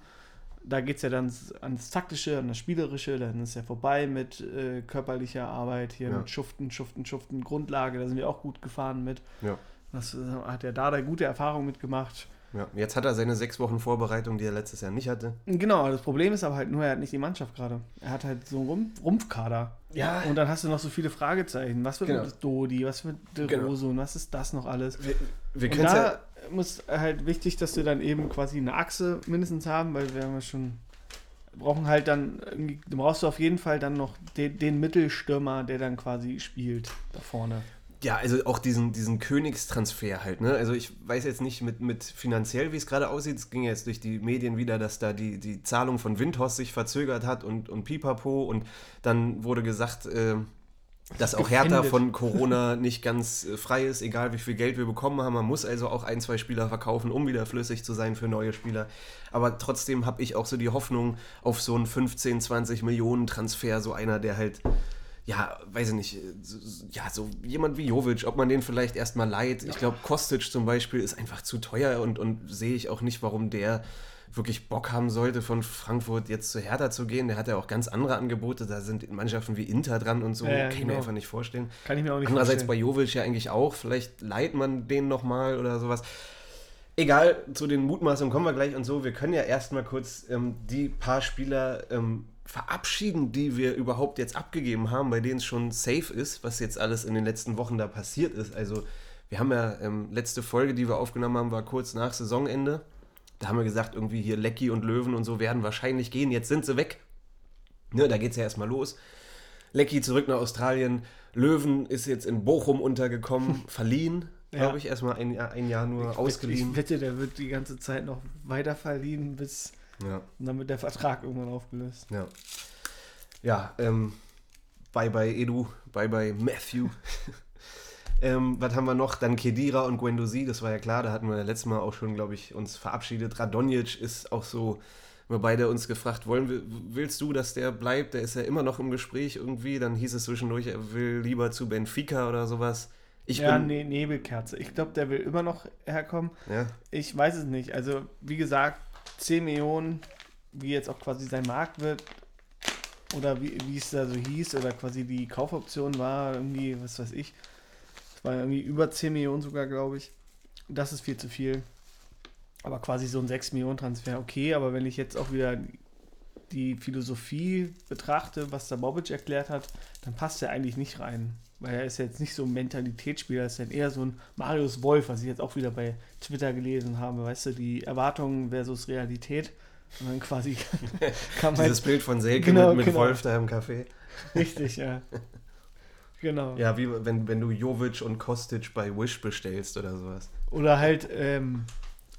da geht es ja dann ans Taktische, an das Spielerische, dann ist ja vorbei mit äh, körperlicher Arbeit, hier ja. mit Schuften, Schuften, Schuften, Grundlage, da sind wir auch gut gefahren mit. Ja. Das äh, hat ja da gute Erfahrung mitgemacht. Ja, jetzt hat er seine sechs Wochen Vorbereitung, die er letztes Jahr nicht hatte. Genau, das Problem ist aber halt nur, er hat nicht die Mannschaft gerade. Er hat halt so einen Rumpfkader. Ja. Und dann hast du noch so viele Fragezeichen. Was wird genau. mit Dodi, was wird De genau. Rose und was ist das noch alles? Wir, wir und da ja muss halt wichtig, dass wir dann eben quasi eine Achse mindestens haben, weil wir haben ja schon brauchen halt dann, brauchst du auf jeden Fall dann noch den, den Mittelstürmer, der dann quasi spielt da vorne. Ja, also auch diesen, diesen Königstransfer halt, ne? Also ich weiß jetzt nicht mit, mit finanziell, wie es gerade aussieht. Es ging jetzt durch die Medien wieder, dass da die, die Zahlung von Windhorst sich verzögert hat und, und pipapo. Und dann wurde gesagt, äh, dass auch Hertha von Corona nicht ganz äh, frei ist, egal wie viel Geld wir bekommen haben. Man muss also auch ein, zwei Spieler verkaufen, um wieder flüssig zu sein für neue Spieler. Aber trotzdem habe ich auch so die Hoffnung auf so einen 15, 20 Millionen Transfer, so einer, der halt ja, weiß ich nicht, so, ja, so jemand wie Jovic, ob man den vielleicht erstmal leiht. Ich glaube, Kostic zum Beispiel ist einfach zu teuer und, und sehe ich auch nicht, warum der wirklich Bock haben sollte, von Frankfurt jetzt zu Hertha zu gehen. Der hat ja auch ganz andere Angebote. Da sind Mannschaften wie Inter dran und so. Ja, ja, Kann ich genau. mir einfach nicht vorstellen. Kann ich mir auch nicht Andererseits vorstellen. bei Jovic ja eigentlich auch. Vielleicht leiht man den nochmal oder sowas. Egal, zu den Mutmaßungen kommen wir gleich und so. Wir können ja erstmal kurz ähm, die paar Spieler ähm, verabschieden, die wir überhaupt jetzt abgegeben haben, bei denen es schon safe ist, was jetzt alles in den letzten Wochen da passiert ist. Also, wir haben ja ähm, letzte Folge, die wir aufgenommen haben, war kurz nach Saisonende. Da haben wir gesagt, irgendwie hier Lecky und Löwen und so werden wahrscheinlich gehen. Jetzt sind sie weg. Ne, da geht es ja erstmal los. Lecky zurück nach Australien. Löwen ist jetzt in Bochum untergekommen, verliehen, Ja. glaube ich, erstmal ein Jahr, ein Jahr nur ausgeliehen. Ich wette, der wird die ganze Zeit noch weiter verliehen, bis Ja, und dann wird der Vertrag irgendwann aufgelöst. ja. Ja, ähm, bye bye Edu, bye bye Matthew. ähm, was haben wir noch? Dann Kedira und Guendouzi, das war ja klar, da hatten wir letztes Mal auch schon, glaube ich, uns verabschiedet. Radonjic ist auch so, wir beide uns gefragt, wollen wir, willst du, dass der bleibt? Der ist ja immer noch im Gespräch irgendwie. Dann hieß es zwischendurch, er will lieber zu Benfica oder sowas. Ich ja, bin, nee, Nebelkerze. Ich glaube, der will immer noch herkommen. ja, Ich weiß es nicht. Also, wie gesagt, 10 Millionen, wie jetzt auch quasi sein Markt wird, oder wie, wie es da so hieß, oder quasi die Kaufoption war, irgendwie, was weiß ich. Es war irgendwie über 10 Millionen sogar, glaube ich. Das ist viel zu viel. Aber quasi so ein 6 Millionen Transfer, okay, aber wenn ich jetzt auch wieder die Philosophie betrachte, was der Bobic erklärt hat, dann passt er eigentlich nicht rein. Weil er ist jetzt nicht so ein Mentalitätsspieler, er ist dann eher so ein Marius Wolf, was ich jetzt auch wieder bei Twitter gelesen habe. Weißt du, die Erwartungen versus Realität. Und dann quasi kann man dieses Bild von Selke Genau, mit, mit genau. Wolf da im Café. richtig, ja. Genau. Ja, wie wenn, wenn du Jovic und Kostic bei Wish bestellst oder sowas. Oder halt, ähm,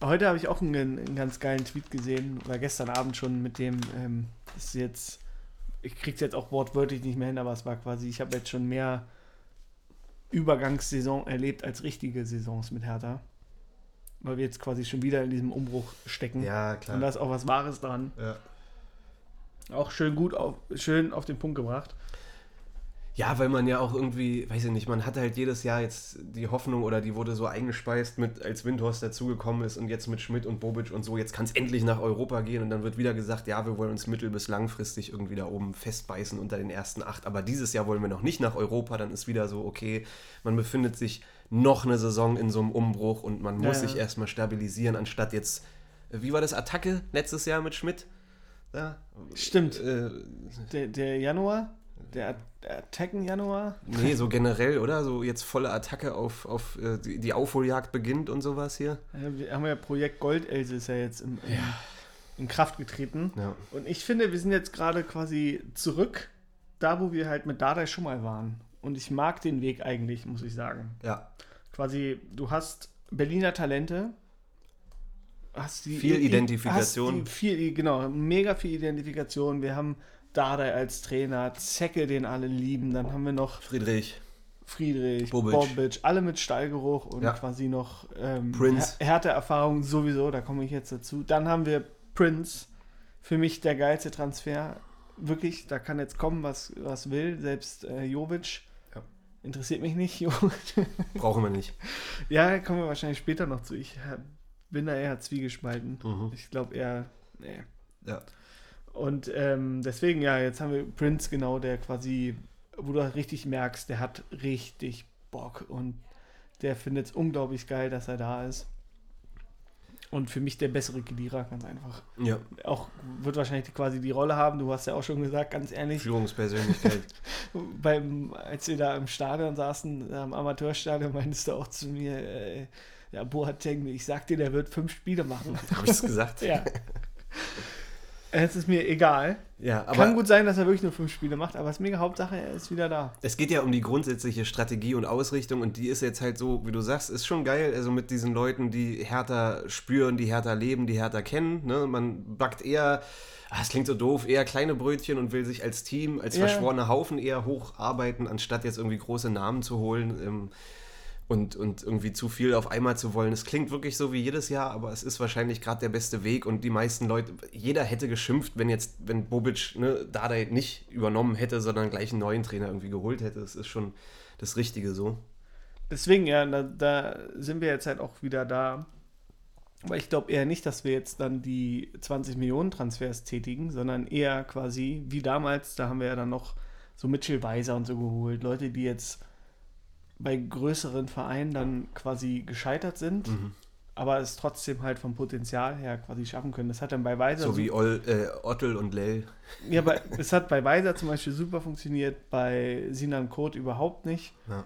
heute habe ich auch einen, einen ganz geilen Tweet gesehen, oder gestern Abend schon mit dem, ähm, ist jetzt, ich krieg's jetzt auch wortwörtlich nicht mehr hin, aber es war quasi, ich habe jetzt schon mehr Übergangssaison erlebt als richtige Saisons mit Hertha. Weil wir jetzt quasi schon wieder in diesem Umbruch stecken. Ja, klar. Und da ist auch was Wahres dran. ja. Auch schön gut, auf, schön auf den Punkt gebracht. Ja, weil man ja auch irgendwie, weiß ich nicht, man hat halt jedes Jahr jetzt die Hoffnung oder die wurde so eingespeist mit, als Windhorst dazugekommen ist und jetzt mit Schmidt und Bobic und so, jetzt kann es endlich nach Europa gehen und dann wird wieder gesagt, ja, wir wollen uns mittel- bis langfristig irgendwie da oben festbeißen unter den ersten acht, aber dieses Jahr wollen wir noch nicht nach Europa, dann ist wieder so, okay, man befindet sich noch eine Saison in so einem Umbruch und man muss Ja, ja. sich erstmal stabilisieren, anstatt jetzt, wie war das, Attacke letztes Jahr mit Schmidt? Ja, Stimmt. äh, Der, der Januar, der, der Attacken Januar, Nee, so generell, oder? So jetzt volle Attacke auf, auf äh, die, Aufholjagd beginnt und sowas hier. Ja, wir haben ja Projekt Goldelse ist ja jetzt im, im, in Kraft getreten. Ja. Und ich finde, wir sind jetzt gerade quasi zurück, da wo wir halt mit Dardai schon mal waren. Und ich mag den Weg eigentlich, muss ich sagen. Ja. Quasi, du hast Berliner Talente. Hast die, Viel Identifikation. Hast die viel, genau, mega viel Identifikation. Wir haben Dardai als Trainer, Zecke, den alle lieben. Dann haben wir noch Friedrich. Friedrich, Bobic. Bobic, alle mit Stallgeruch und Ja. quasi noch ähm, Prince. Här- Härteerfahrung sowieso, da komme ich jetzt dazu. Dann haben wir Prince, für mich der geilste Transfer. Wirklich, da kann jetzt kommen, was, was will. Selbst äh, Jovic Ja. interessiert mich nicht. Brauchen wir nicht. ja, kommen wir wahrscheinlich später noch zu. Ich bin da eher zwiegespalten. Mhm. Ich glaube eher, nee. Ja. Und ähm, deswegen, ja, jetzt haben wir Prince, genau, der quasi, wo du halt richtig merkst, der hat richtig Bock und der findet es unglaublich geil, dass er da ist. Und für mich der bessere Kedira, ganz einfach. Ja. Auch wird wahrscheinlich quasi die Rolle haben, du hast ja auch schon gesagt, ganz ehrlich, Führungspersönlichkeit. beim, als wir da im Stadion saßen, am Amateurstadion, meintest du auch zu mir, äh, ja, Boateng, ich sag dir, der wird fünf Spiele machen. Habe ich es gesagt? ja. Es ist mir egal. Ja, Kann aber gut sein, dass er wirklich nur fünf Spiele macht, aber es ist mega Hauptsache, er ist wieder da. es geht ja um die grundsätzliche Strategie und Ausrichtung und die ist jetzt halt so, wie du sagst, ist schon geil. Also mit diesen Leuten, die härter spüren, die härter leben, die härter kennen. Ne? Man backt eher, ah, es klingt so doof, eher kleine Brötchen und will sich als Team, als Ja. verschworener Haufen eher hocharbeiten, anstatt jetzt irgendwie große Namen zu holen. Ähm, und, und irgendwie zu viel auf einmal zu wollen. Es klingt wirklich so wie jedes Jahr, aber es ist wahrscheinlich gerade der beste Weg und die meisten Leute, jeder hätte geschimpft, wenn jetzt, wenn Bobic ne, Dardai nicht übernommen hätte, sondern gleich einen neuen Trainer irgendwie geholt hätte. Das ist schon das Richtige so. Deswegen, ja, da, da sind wir jetzt halt auch wieder da. Aber ich glaube eher nicht, dass wir jetzt dann die 20 Millionen Transfers tätigen, sondern eher quasi wie damals, da haben wir ja dann noch so Mitchell Weiser und so geholt. Leute, die jetzt bei größeren Vereinen dann quasi gescheitert sind, Mhm. aber es trotzdem halt vom Potenzial her quasi schaffen können. Das hat dann bei Weiser So wie Ol, äh, Ottel und Lell. ja, bei, es hat bei Weiser zum Beispiel super funktioniert, bei Sinan Kurt überhaupt nicht. Ja.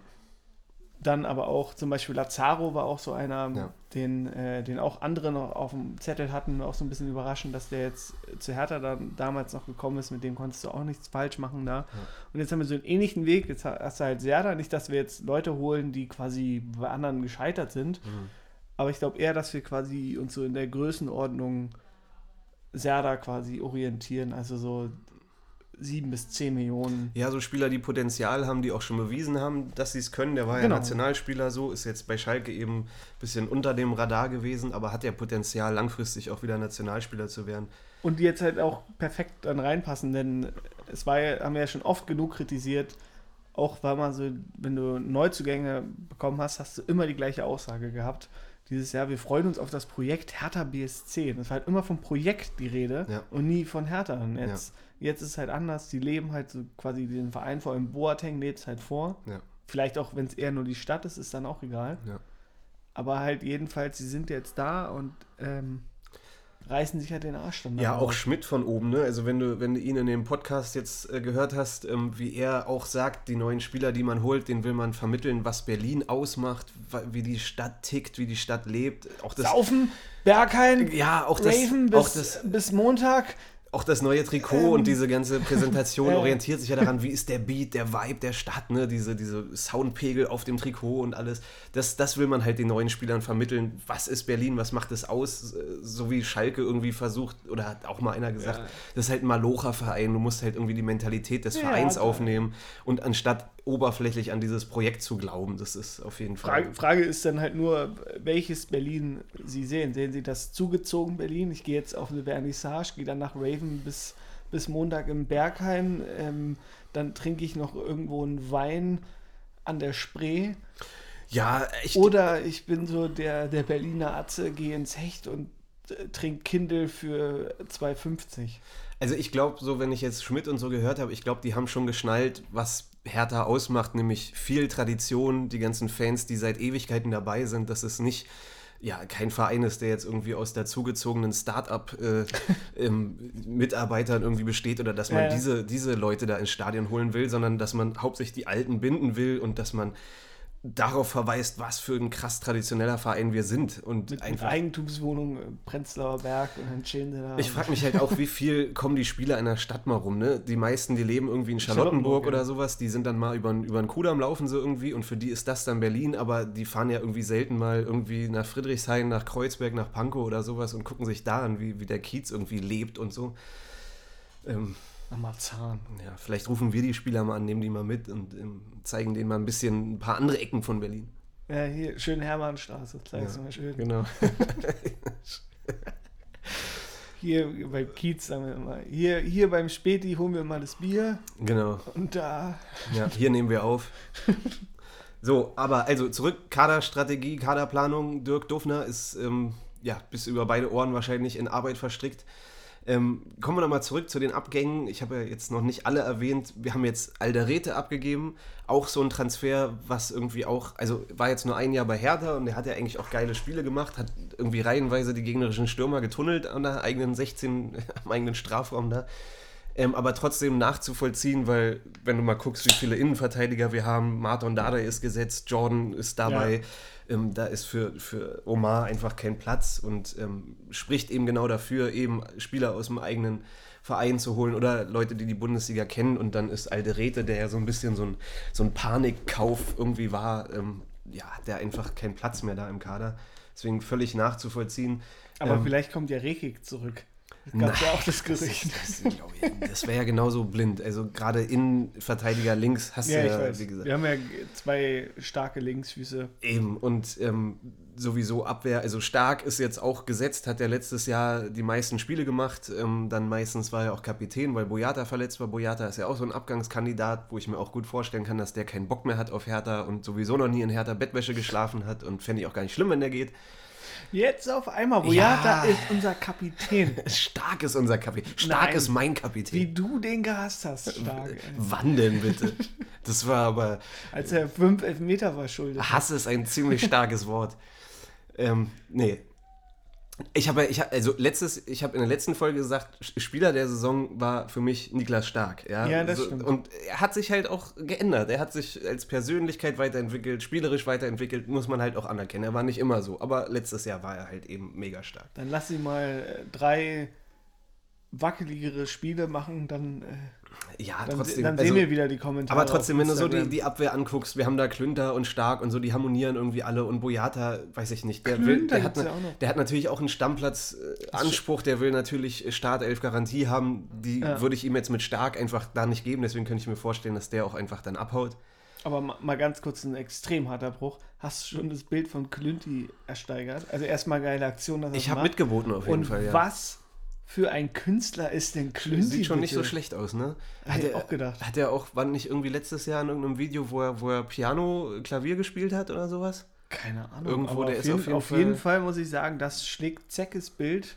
Dann aber auch zum Beispiel Lazaro war auch so einer, Ja. den, äh, den auch andere noch auf dem Zettel hatten, auch so ein bisschen überraschend, dass der jetzt zu Hertha dann damals noch gekommen ist, mit dem konntest du auch nichts falsch machen da. Und jetzt haben wir so einen ähnlichen Weg, jetzt hast du halt Serda, nicht, dass wir jetzt Leute holen, die quasi bei anderen gescheitert sind, Mhm. aber ich glaube eher, dass wir quasi uns so in der Größenordnung Serda quasi orientieren, also so sieben bis zehn Millionen. Ja, so Spieler, die Potenzial haben, die auch schon bewiesen haben, dass sie es können. Der war Genau. ja Nationalspieler so, ist jetzt bei Schalke eben ein bisschen unter dem Radar gewesen, aber hat ja Potenzial, langfristig auch wieder Nationalspieler zu werden. Und die jetzt halt auch perfekt dann reinpassen, denn es war ja, haben wir ja schon oft genug kritisiert, auch weil man so, wenn du Neuzugänge bekommen hast, hast du immer die gleiche Aussage gehabt. Dieses Jahr, wir freuen uns auf das Projekt Hertha BSC. Das war halt immer vom Projekt die Rede Ja. und nie von Hertha. Und jetzt, jetzt ist es halt anders. Die leben halt so quasi den Verein, vor allem Boateng lebt es halt vor. Ja. Vielleicht auch, wenn es eher nur die Stadt ist, ist dann auch egal. Ja. Aber halt jedenfalls, sie sind jetzt da und ähm, reißen sich halt den Arsch dann. Ja, auch. Schmidt von oben, ne? Also wenn du, wenn du ihn in dem Podcast jetzt äh, gehört hast, ähm, wie er auch sagt, die neuen Spieler, die man holt, den will man vermitteln, was Berlin ausmacht, wie die Stadt tickt, wie die Stadt lebt. Auch das, Saufen, Berghain, ja, auch das, Raven auch bis, das, bis Montag. Auch das neue Trikot Ähm, und diese ganze Präsentation äh. orientiert sich ja daran, wie ist der Beat, der Vibe der Stadt, ne? Diese, diese Soundpegel auf dem Trikot und alles. Das, das will man halt den neuen Spielern vermitteln. Was ist Berlin? Was macht es aus? So wie Schalke irgendwie versucht, oder hat auch mal einer gesagt, Ja. das ist halt ein Malocher-Verein. Du musst halt irgendwie die Mentalität des Ja, Vereins klar. aufnehmen und anstatt oberflächlich an dieses Projekt zu glauben, das ist auf jeden Fall. Frage, Frage ist dann halt nur, welches Berlin Sie sehen. Sehen Sie das zugezogen Berlin? Ich gehe jetzt auf eine Vernissage, gehe dann nach Raven bis, bis Montag im Berghain. Ähm, dann trinke ich noch irgendwo einen Wein an der Spree. Ja, ich, Oder ich bin so der, der Berliner Atze, gehe ins Hecht und äh, trinke Kindle für 2,50. Also ich glaube, so wenn ich jetzt Schmidt und so gehört habe, ich glaube, die haben schon geschnallt, was Hertha ausmacht, nämlich viel Tradition, die ganzen Fans, die seit Ewigkeiten dabei sind, dass es nicht ja, kein Verein ist, der jetzt irgendwie aus dazugezogenen Start-up-Mitarbeitern irgendwie besteht oder dass man ja. diese, diese Leute da ins Stadion holen will, sondern dass man hauptsächlich die Alten binden will und dass man darauf verweist, was für ein krass traditioneller Verein wir sind. Und Mit, mit einfach Eigentumswohnung, äh, Prenzlauer Berg und dann chillen sie da. ich frage mich halt auch, wie viel kommen die Spieler in der Stadt mal rum, ne? Die meisten, die leben irgendwie in Charlottenburg, Charlottenburg ja. oder sowas, die sind dann mal über, über den Kudamm laufen so irgendwie und für die ist das dann Berlin, aber die fahren ja irgendwie selten mal irgendwie nach Friedrichshain, nach Kreuzberg, nach Pankow oder sowas und gucken sich da an, wie, wie der Kiez irgendwie lebt und so. Ähm, Marzahn. ja, vielleicht rufen wir die Spieler mal an, nehmen die mal mit und ähm, zeigen denen mal ein bisschen ein paar andere Ecken von Berlin. Ja, hier, schön Hermannstraße, zeig's Ja, mal schön. Genau. Hier beim Kiez, sagen wir mal. Hier, hier beim Späti holen wir mal das Bier genau. und da. Ja, hier nehmen wir auf. So, aber also zurück, Kaderstrategie, Kaderplanung. Dirk Dufner ist ähm, ja bis über beide Ohren wahrscheinlich in Arbeit verstrickt. Ähm, kommen wir nochmal zurück zu den Abgängen. Ich habe ja jetzt noch nicht alle erwähnt. Wir haben jetzt Alderete abgegeben. Auch so ein Transfer, was irgendwie auch, also war jetzt nur ein Jahr bei Hertha und er hat ja eigentlich auch geile Spiele gemacht, hat irgendwie reihenweise die gegnerischen Stürmer getunnelt an der eigenen 16, am eigenen Strafraum da. Ähm, aber trotzdem nachzuvollziehen, weil wenn du mal guckst, wie viele Innenverteidiger wir haben, Martin Dardai ist gesetzt, Jordan ist dabei, ähm, da ist für, für Omar einfach kein Platz und ähm, spricht eben genau dafür, eben Spieler aus dem eigenen Verein zu holen oder Leute, die die Bundesliga kennen und dann ist Alderete, der ja so ein bisschen so ein, so ein Panikkauf irgendwie war, ähm, ja, der einfach keinen Platz mehr da im Kader. Deswegen völlig nachzuvollziehen. Aber Ähm, vielleicht kommt ja Rekik zurück. Gab ja auch das Gerücht. Das, das, das wäre ja genauso blind. Also gerade Innenverteidiger links hast Ja, du ja, weiß. wie gesagt. Wir haben ja zwei starke Linksfüße. Eben, und ähm, sowieso Abwehr, also Stark ist jetzt auch gesetzt, hat ja letztes Jahr die meisten Spiele gemacht, ähm, dann meistens war er auch Kapitän, weil Boyata verletzt war. Boyata ist ja auch so ein Abgangskandidat, wo ich mir auch gut vorstellen kann, dass der keinen Bock mehr hat auf Hertha und sowieso noch nie in Hertha Bettwäsche geschlafen hat und fände ich auch gar nicht schlimm, wenn der geht. Jetzt auf einmal, Boyata Ja. ist unser Kapitän. Stark ist unser Kapitän. Stark Nein. ist mein Wie Kapitän. du den gehasst hast, stark. ey. Wann denn bitte? Das war aber. Als er fünf Elfmeter verschuldet hat. Hass ist ein ziemlich starkes Wort. Ähm, nee. Ich habe, ich hab, also letztes, ich habe in der letzten Folge gesagt, Spieler der Saison war für mich Niklas Stark. Ja, Ja, das stimmt. Und er hat sich halt auch geändert. Er hat sich als Persönlichkeit weiterentwickelt, spielerisch weiterentwickelt, muss man halt auch anerkennen. Er war nicht immer so, aber letztes Jahr war er halt eben mega stark. Dann lass sie mal äh, drei wackeligere Spiele machen, dann, äh, Ja, dann, trotzdem. dann also, sehen wir wieder die Kommentare. Aber trotzdem, wenn du so die, die Abwehr anguckst, wir haben da Klünter und Stark und so, die harmonieren irgendwie alle und Boyata, weiß ich nicht, der, will, der, hat, ne- ja der hat natürlich auch einen Stammplatz-Anspruch, der will natürlich Startelf-Garantie haben, die Ja. würde ich ihm jetzt mit Stark einfach da nicht geben, deswegen könnte ich mir vorstellen, dass der auch einfach dann abhaut. Aber ma- mal ganz kurz ein extrem harter Bruch. Hast du schon das Bild von Klünti ersteigert? Also erstmal geile Aktion, dass Ich habe mitgeboten auf jeden Und Fall, ja. was für ein Künstler ist denn Klünti? Sieht schon nicht so bitte? schlecht aus, ne? Ich er- auch gedacht. Hat er auch, war nicht irgendwie letztes Jahr in irgendeinem Video, wo er, wo er Piano, Klavier gespielt hat oder sowas? Keine Ahnung. Irgendwo, aber der auf, ist jeden, auf jeden auf Fall- jeden Fall muss ich sagen, das schlägt Zeckes Bild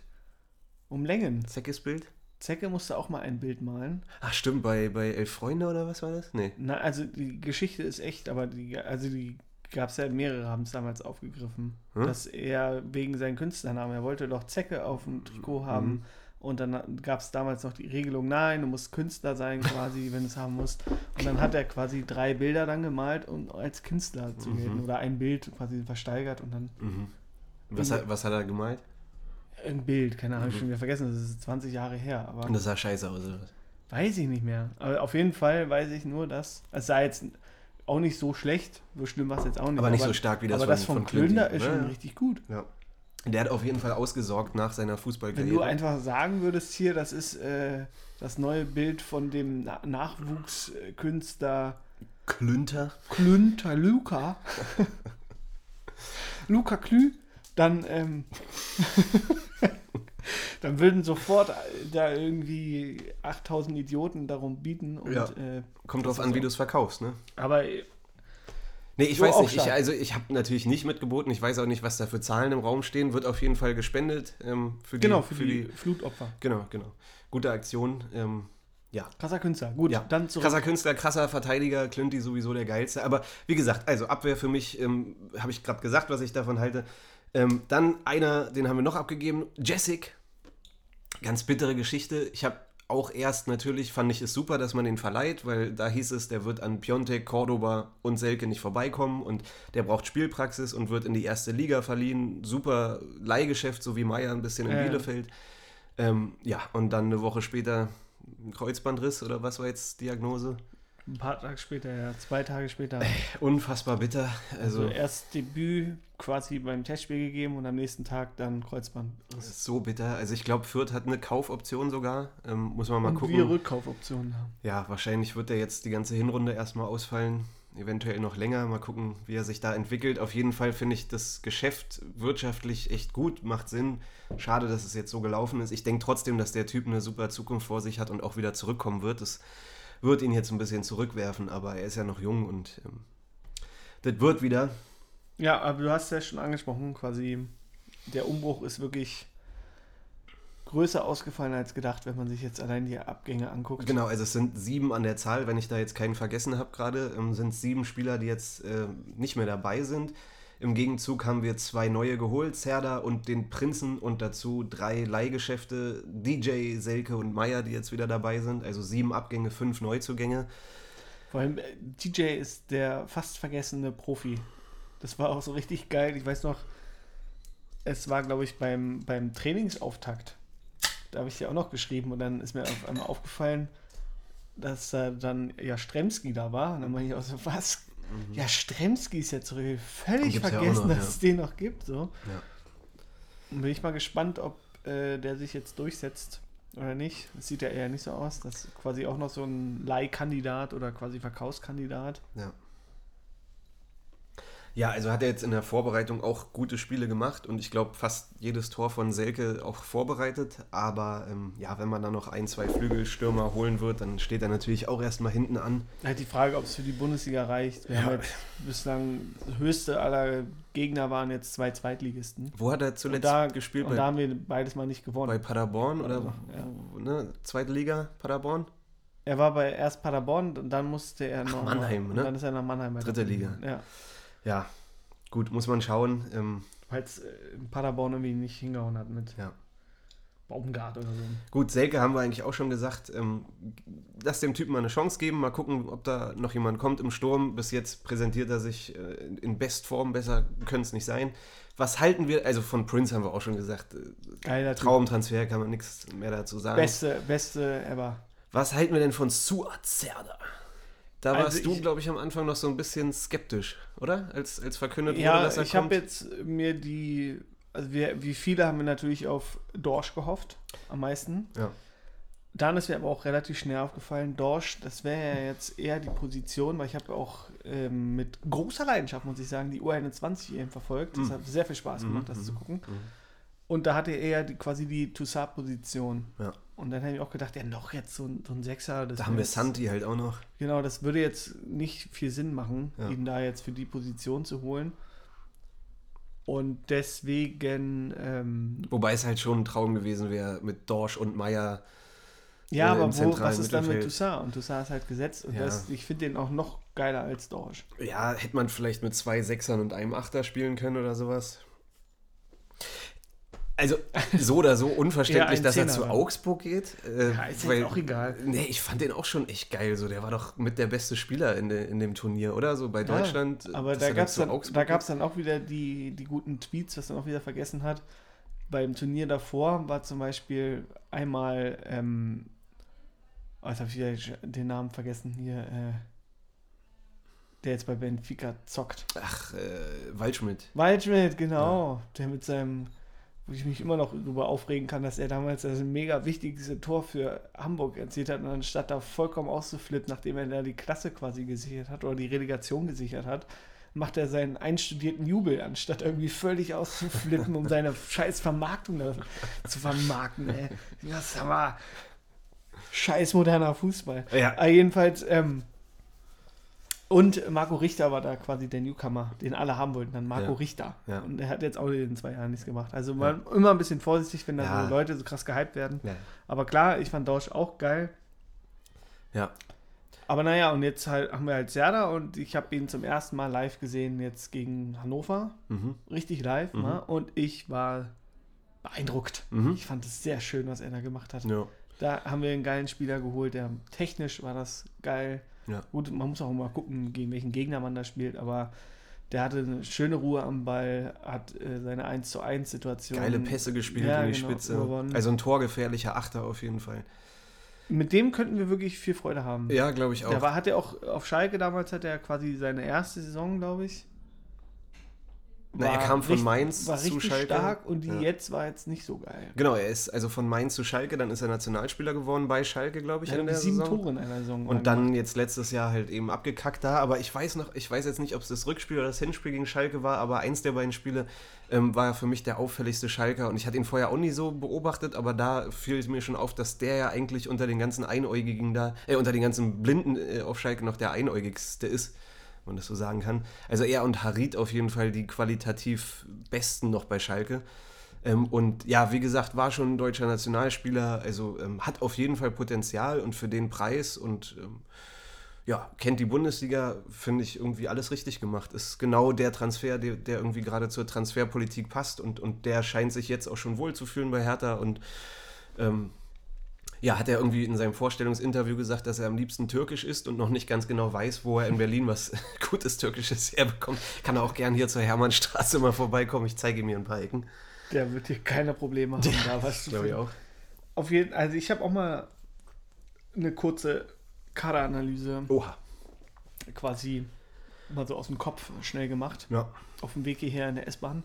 um Längen. Zeckes Bild? Zecke musste auch mal ein Bild malen. Ach stimmt, bei, bei Elf Freunde oder was war das? Nee. Na, also die Geschichte ist echt, aber die, also die gab es ja mehrere, haben es damals aufgegriffen, Hm? dass er wegen seinen Künstlernamen, er wollte doch Zecke auf dem Trikot haben. Und dann gab es damals noch die Regelung, nein, du musst Künstler sein quasi, wenn du es haben musst. Und dann hat er quasi drei Bilder dann gemalt, um als Künstler zu Mhm. gelten. Oder ein Bild quasi versteigert und dann Mhm. Was, hat, was hat er gemalt? ein Bild, keine Ahnung, ich schon wieder vergessen, das ist 20 Jahre her. Aber Und das sah scheiße aus, oder was? Weiß ich nicht mehr. Aber auf jeden Fall weiß ich nur, dass es sah jetzt auch nicht so schlecht. So schlimm war es jetzt auch nicht. Aber nicht so stark wie das aber von- das Klönder Klünti, ist schon richtig gut. Ja. Der hat auf jeden Fall ausgesorgt nach seiner Wenn Fußballkarriere. du einfach sagen würdest, hier, das ist äh, das neue Bild von dem Na Nachwuchskünstler Klünter. Klünter Luca. Luca Klü, dann, ähm, dann würden sofort da irgendwie 8000 Idioten darum bieten. Und, Ja. äh, Kommt drauf an, wie so. du es verkaufst, ne? aber Nee, ich So weiß nicht. Ich, also ich habe natürlich nicht mitgeboten. Ich weiß auch nicht, was da für Zahlen im Raum stehen. Wird auf jeden Fall gespendet ähm, für die. genau, für, die, Flutopfer. Genau, genau. Gute Aktion. Ähm, ja. Krasser Künstler. Gut, Ja, dann zurück. krasser Künstler, krasser Verteidiger, Clinty sowieso der geilste. Aber wie gesagt, also Abwehr für mich, ähm, habe ich gerade gesagt, was ich davon halte. Ähm, dann einer, den haben wir noch abgegeben, Jessic. Ganz bittere Geschichte. Ich habe auch erst natürlich, fand ich es super, dass man den verleiht, weil da hieß es, der wird an Piontek, Cordoba und Selke nicht vorbeikommen und der braucht Spielpraxis und wird in die erste Liga verliehen. Super Leihgeschäft, so wie Meier ein bisschen in ja. Bielefeld. Ähm, ja, und dann eine Woche später ein Kreuzbandriss oder was war jetzt Diagnose? Ein paar Tage später, ja, zwei Tage später. Unfassbar bitter. Also, Also, erst Debüt quasi beim Testspiel gegeben und am nächsten Tag dann Kreuzband. es ist so bitter. Also ich glaube, Fürth hat eine Kaufoption sogar. Ähm, muss man mal und gucken. wir Rückkaufoptionen haben. Ja, wahrscheinlich wird er jetzt die ganze Hinrunde erstmal ausfallen. Eventuell noch länger. Mal gucken, wie er sich da entwickelt. Auf jeden Fall finde ich das Geschäft wirtschaftlich echt gut, macht Sinn. Schade, dass es jetzt so gelaufen ist. Ich denke trotzdem, dass der Typ eine super Zukunft vor sich hat und auch wieder zurückkommen wird. Das wird ihn jetzt ein bisschen zurückwerfen, aber er ist ja noch jung und ähm, das wird wieder. Ja, aber du hast ja schon angesprochen, quasi der Umbruch ist wirklich größer ausgefallen als gedacht, wenn man sich jetzt allein die Abgänge anguckt. Genau, also es sind sieben an der Zahl, wenn ich da jetzt keinen vergessen habe gerade, ähm, sind es sieben Spieler, die jetzt äh, nicht mehr dabei sind. Im Gegenzug haben wir zwei neue geholt, Serda und den Prinzen und dazu drei Leihgeschäfte, DJ, Selke und Meier, die jetzt wieder dabei sind. Also sieben Abgänge, fünf Neuzugänge. Vor allem äh, DJ ist der fast vergessene Profi. Das war auch so richtig geil. Ich weiß noch, es war, glaube ich, beim, beim Trainingsauftakt. Da habe ich dir auch noch geschrieben und dann ist mir auf einmal aufgefallen, dass da dann ja Stremski da war. Und dann war ich auch so, was? Ja, Stremski ist ja zurück. Völlig vergessen, noch, dass ja. es den noch gibt. So. Ja. Und bin ich mal gespannt, ob äh, der sich jetzt durchsetzt oder nicht. Es sieht ja eher nicht so aus. Das ist quasi auch noch so ein Leihkandidat oder quasi Verkaufskandidat. Ja. Ja, also hat er jetzt in der Vorbereitung auch gute Spiele gemacht und ich glaube fast jedes Tor von Selke auch vorbereitet. Aber ähm, ja, wenn man dann noch ein, zwei Flügelstürmer holen wird, dann steht er natürlich auch erstmal hinten an. Halt die Frage, ob es für die Bundesliga reicht. Wir Ja. haben jetzt bislang höchste aller Gegner waren jetzt zwei Zweitligisten. Wo hat er zuletzt Und da- gespielt? Und Bei, da haben wir beides mal nicht gewonnen. bei Paderborn oder Also, wo- ne? Zweite Liga Paderborn? Er war bei erst Paderborn und dann musste er noch. Mannheim, ne? Dann ist er nach Mannheim. Dritte weitergegangen. Ja. Ja, gut, muss man schauen. Ähm, Weil es in Paderborn irgendwie nicht hingehauen hat mit Ja. Baumgart oder so. Gut, Selke haben wir eigentlich auch schon gesagt. Ähm, lass dem Typen mal eine Chance geben, mal gucken, ob da noch jemand kommt im Sturm. Bis jetzt präsentiert er sich äh, in Bestform, besser könnte es nicht sein. Was halten wir, also von Prince haben wir auch schon gesagt, äh, Geiler. Traumtransfer, kann man nichts mehr dazu sagen. Beste, beste ever. Was halten wir denn von Suat Serdar? Da Also warst du, glaube ich, am Anfang noch so ein bisschen skeptisch, oder? Als, als verkündet wurde, Ja, dass er ich habe jetzt mir die, also wir, wie viele haben wir natürlich auf Dorsch gehofft, am meisten. Ja. Dann ist mir aber auch relativ schnell aufgefallen, Dorsch, das wäre ja jetzt eher die Position, weil ich habe auch ähm, mit großer Leidenschaft, muss ich sagen, die U21 eben verfolgt. Das Mhm. hat sehr viel Spaß gemacht, Mhm, das mhm, zu gucken. mhm. Und da hatte er eher die, quasi die Toussaint-Position. Ja. Und dann habe ich auch gedacht, ja, noch jetzt so ein, so ein Sechser. Da haben wir Santi halt auch noch. Genau, das würde jetzt nicht viel Sinn machen, Ja. ihn da jetzt für die Position zu holen. Und deswegen, ähm, Wobei es halt schon ein Traum gewesen wäre mit Dorsch und Meier. ja, Äh, aber wo, was ist dann mit. Toussaint? Und Toussaint ist halt gesetzt und Ja. das, ich finde den auch noch geiler als Dorsch. Ja, hätte man vielleicht mit zwei Sechsern und einem Achter spielen können oder sowas. Also, so oder so unverständlich, ein dass er Zehner zu dann. Augsburg geht. Äh, Ja, ist weil- auch egal. Nee, ich fand den auch schon echt geil. So, der war doch mit der beste Spieler in, de, in dem Turnier, oder? So bei Ja, Deutschland. Aber dass da er gab es dann, da gab's dann auch wieder die, die guten Tweets, was man auch wieder vergessen hat. Beim Turnier davor war zum Beispiel einmal, ähm, oh, jetzt habe ich wieder den Namen vergessen hier, äh, der jetzt bei Benfica zockt. Ach, äh, Waldschmidt. Waldschmidt, genau. Der mit seinem, wo ich mich immer noch darüber aufregen kann, dass er damals das mega wichtigste Tor für Hamburg erzielt hat und anstatt da vollkommen auszuflippen, nachdem er da die Klasse quasi gesichert hat oder die Relegation gesichert hat, macht er seinen einstudierten Jubel, anstatt irgendwie völlig auszuflippen, um seine scheiß Vermarktung da zu vermarkten, ey. Das ist aber scheiß moderner Fußball. Ja. Aber jedenfalls, ähm, und Marco Richter war da quasi der Newcomer, den alle haben wollten, dann Marco Ja. Richter. Ja. Und er hat jetzt auch in zwei Jahren nichts gemacht. Also man immer ein bisschen vorsichtig, wenn da Ja. so Leute so krass gehypt werden. Ja. Aber klar, ich fand Dorsch auch geil. ja. Aber naja, und jetzt halt haben wir halt Serda und ich habe ihn zum ersten Mal live gesehen, jetzt gegen Hannover. Mhm. Richtig live, Mhm. ne? Und ich war beeindruckt. Mhm. Ich fand es sehr schön, was er da gemacht hat. Ja. Da haben wir einen geilen Spieler geholt, der technisch war das geil. Ja. Gut, man muss auch mal gucken, gegen welchen Gegner man da spielt, aber der hatte eine schöne Ruhe am Ball, hat äh, seine 1 zu 1 Situation. Geile Pässe gespielt Ja, in die genau, Spitze. überwonnen. Also ein torgefährlicher Achter auf jeden Fall. Mit dem könnten wir wirklich viel Freude haben. Ja, glaube ich auch. Der war, hat ja auch auf Schalke damals, hat er quasi seine erste Saison, glaube ich. Na, er kam von richtig- Mainz war zu Schalke. stark und die Ja. jetzt war jetzt nicht so geil. Genau, er ist also von Mainz zu Schalke, dann ist er Nationalspieler geworden bei Schalke, glaube ich, hat in der sieben Saison. Tore in einer Saison. Und dann jetzt letztes Jahr halt eben abgekackt da. Aber ich weiß noch, ich weiß jetzt nicht, ob es das Rückspiel oder das Hinspiel gegen Schalke war, aber eins der beiden Spiele ähm, war für mich der auffälligste Schalker. Und ich hatte ihn vorher auch nie so beobachtet, aber da fiel es mir schon auf, dass der ja eigentlich unter den ganzen Einäugigen da, äh, unter den ganzen Blinden äh, auf Schalke noch der Einäugigste ist, wenn man das so sagen kann. Also er und Harit auf jeden Fall die qualitativ besten noch bei Schalke. Ähm, und ja, wie gesagt, war schon ein deutscher Nationalspieler, also ähm, hat auf jeden Fall Potenzial und für den Preis und ähm, ja, kennt die Bundesliga, finde ich irgendwie alles richtig gemacht. Ist genau der Transfer, der, der irgendwie gerade zur Transferpolitik passt und, und der scheint sich jetzt auch schon wohl zu fühlen bei Hertha und ähm, ja, hat er irgendwie in seinem Vorstellungsinterview gesagt, dass er am liebsten türkisch ist und noch nicht ganz genau weiß, wo er in Berlin was gutes Türkisches herbekommt. Kann er auch gern hier zur Hermannstraße mal vorbeikommen. Ich zeige ihm hier ein paar Ecken. Der wird hier keine Probleme haben, da was zu Glaube ich auch. Auf jeden also ich habe auch mal eine kurze Kaderanalyse Oha. quasi mal so aus dem Kopf schnell gemacht. Ja. Auf dem Weg hierher in der S-Bahn.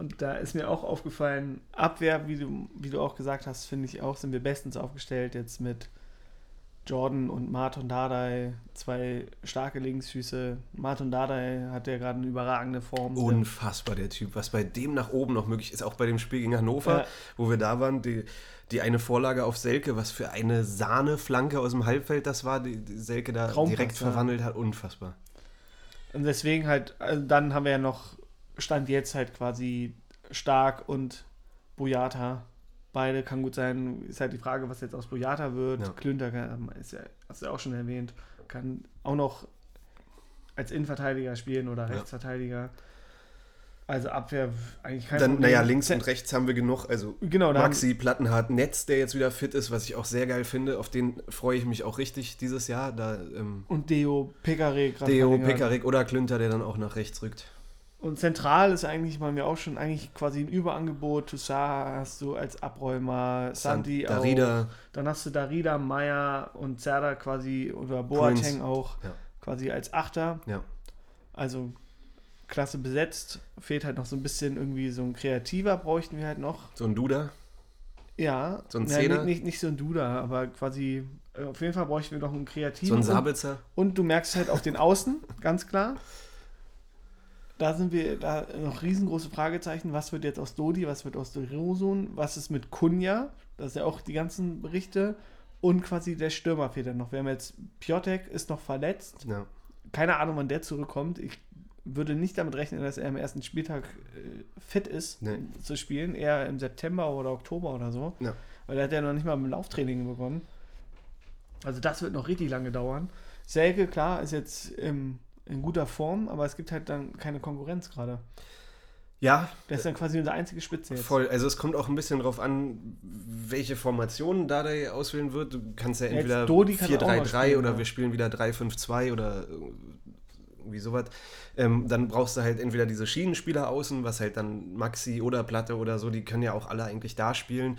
Und da ist mir auch aufgefallen, Abwehr, wie du, wie du auch gesagt hast, finde ich auch, sind wir bestens aufgestellt jetzt mit Jordan und Martin Dardai, zwei starke Linksfüße. Martin Dardai hat ja gerade eine überragende Form. Unfassbar, der Typ. Was bei dem nach oben noch möglich ist, auch bei dem Spiel gegen Hannover, ja. wo wir da waren, die, die eine Vorlage auf Selke, was für eine Sahneflanke aus dem Halbfeld das war, die, die Selke da direkt verwandelt hat. Unfassbar. Und deswegen halt, also dann haben wir ja noch, Stand jetzt halt quasi Stark und Boyata Beide kann gut sein. Ist halt die Frage, was jetzt aus Boyata wird. Ja. Klünter kann, ist ja, hast du ja auch schon erwähnt, kann auch noch als Innenverteidiger spielen oder Rechtsverteidiger. Ja. Also Abwehr eigentlich kein Dann, Problem. Naja, links und rechts haben wir genug. Also genau, Maxi, Plattenhardt, Netz, der jetzt wieder fit ist, was ich auch sehr geil finde. Auf den freue ich mich auch richtig dieses Jahr. Da, ähm, und Deo Pekarek. Deo Pekarek oder Klünter, der dann auch nach rechts rückt. Und zentral ist eigentlich, waren wir auch schon eigentlich quasi ein Überangebot. Toussaint hast du als Abräumer, Santi Darida. auch. Dann hast du Darida, Meier und Zerda quasi oder Boateng Prince. auch ja. quasi als Achter. Ja. Also klasse besetzt. Fehlt halt noch so ein bisschen irgendwie so ein Kreativer, bräuchten wir halt noch. So ein Duda? Ja. So ein Zehner? Ja, nicht, nicht so ein Duda, aber quasi äh, auf jeden Fall bräuchten wir noch einen Kreativen. So ein Sabitzer? Und, und du merkst halt auf den Außen, ganz klar da sind wir, da noch riesengroße Fragezeichen. Was wird jetzt aus Dodi, was wird aus Rosun, was ist mit Kunja? Das ist ja auch die ganzen Berichte. Und quasi der Stürmer fehlt dann noch. Wir haben jetzt, Piotek ist noch verletzt. Ja. Keine Ahnung, wann der zurückkommt. Ich würde nicht damit rechnen, dass er am ersten Spieltag äh, fit ist nee. zu spielen. Eher im September oder Oktober oder so. Ja. Weil er hat ja noch nicht mal mit dem Lauftraining begonnen. Also das wird noch richtig lange dauern. Selke, klar, ist jetzt im in guter Form, aber es gibt halt dann keine Konkurrenz gerade. Ja. Der ist dann quasi unsere einzige Spitze jetzt. Voll. Also es kommt auch ein bisschen drauf an, welche Formation Dardai auswählen wird. Du kannst ja entweder 4-3-3 oder ja. wir spielen wieder 3-5-2 oder irgendwie sowas. Ähm, dann brauchst du halt entweder diese Schienenspieler außen, was halt dann Maxi oder Platte oder so, die können ja auch alle eigentlich da spielen.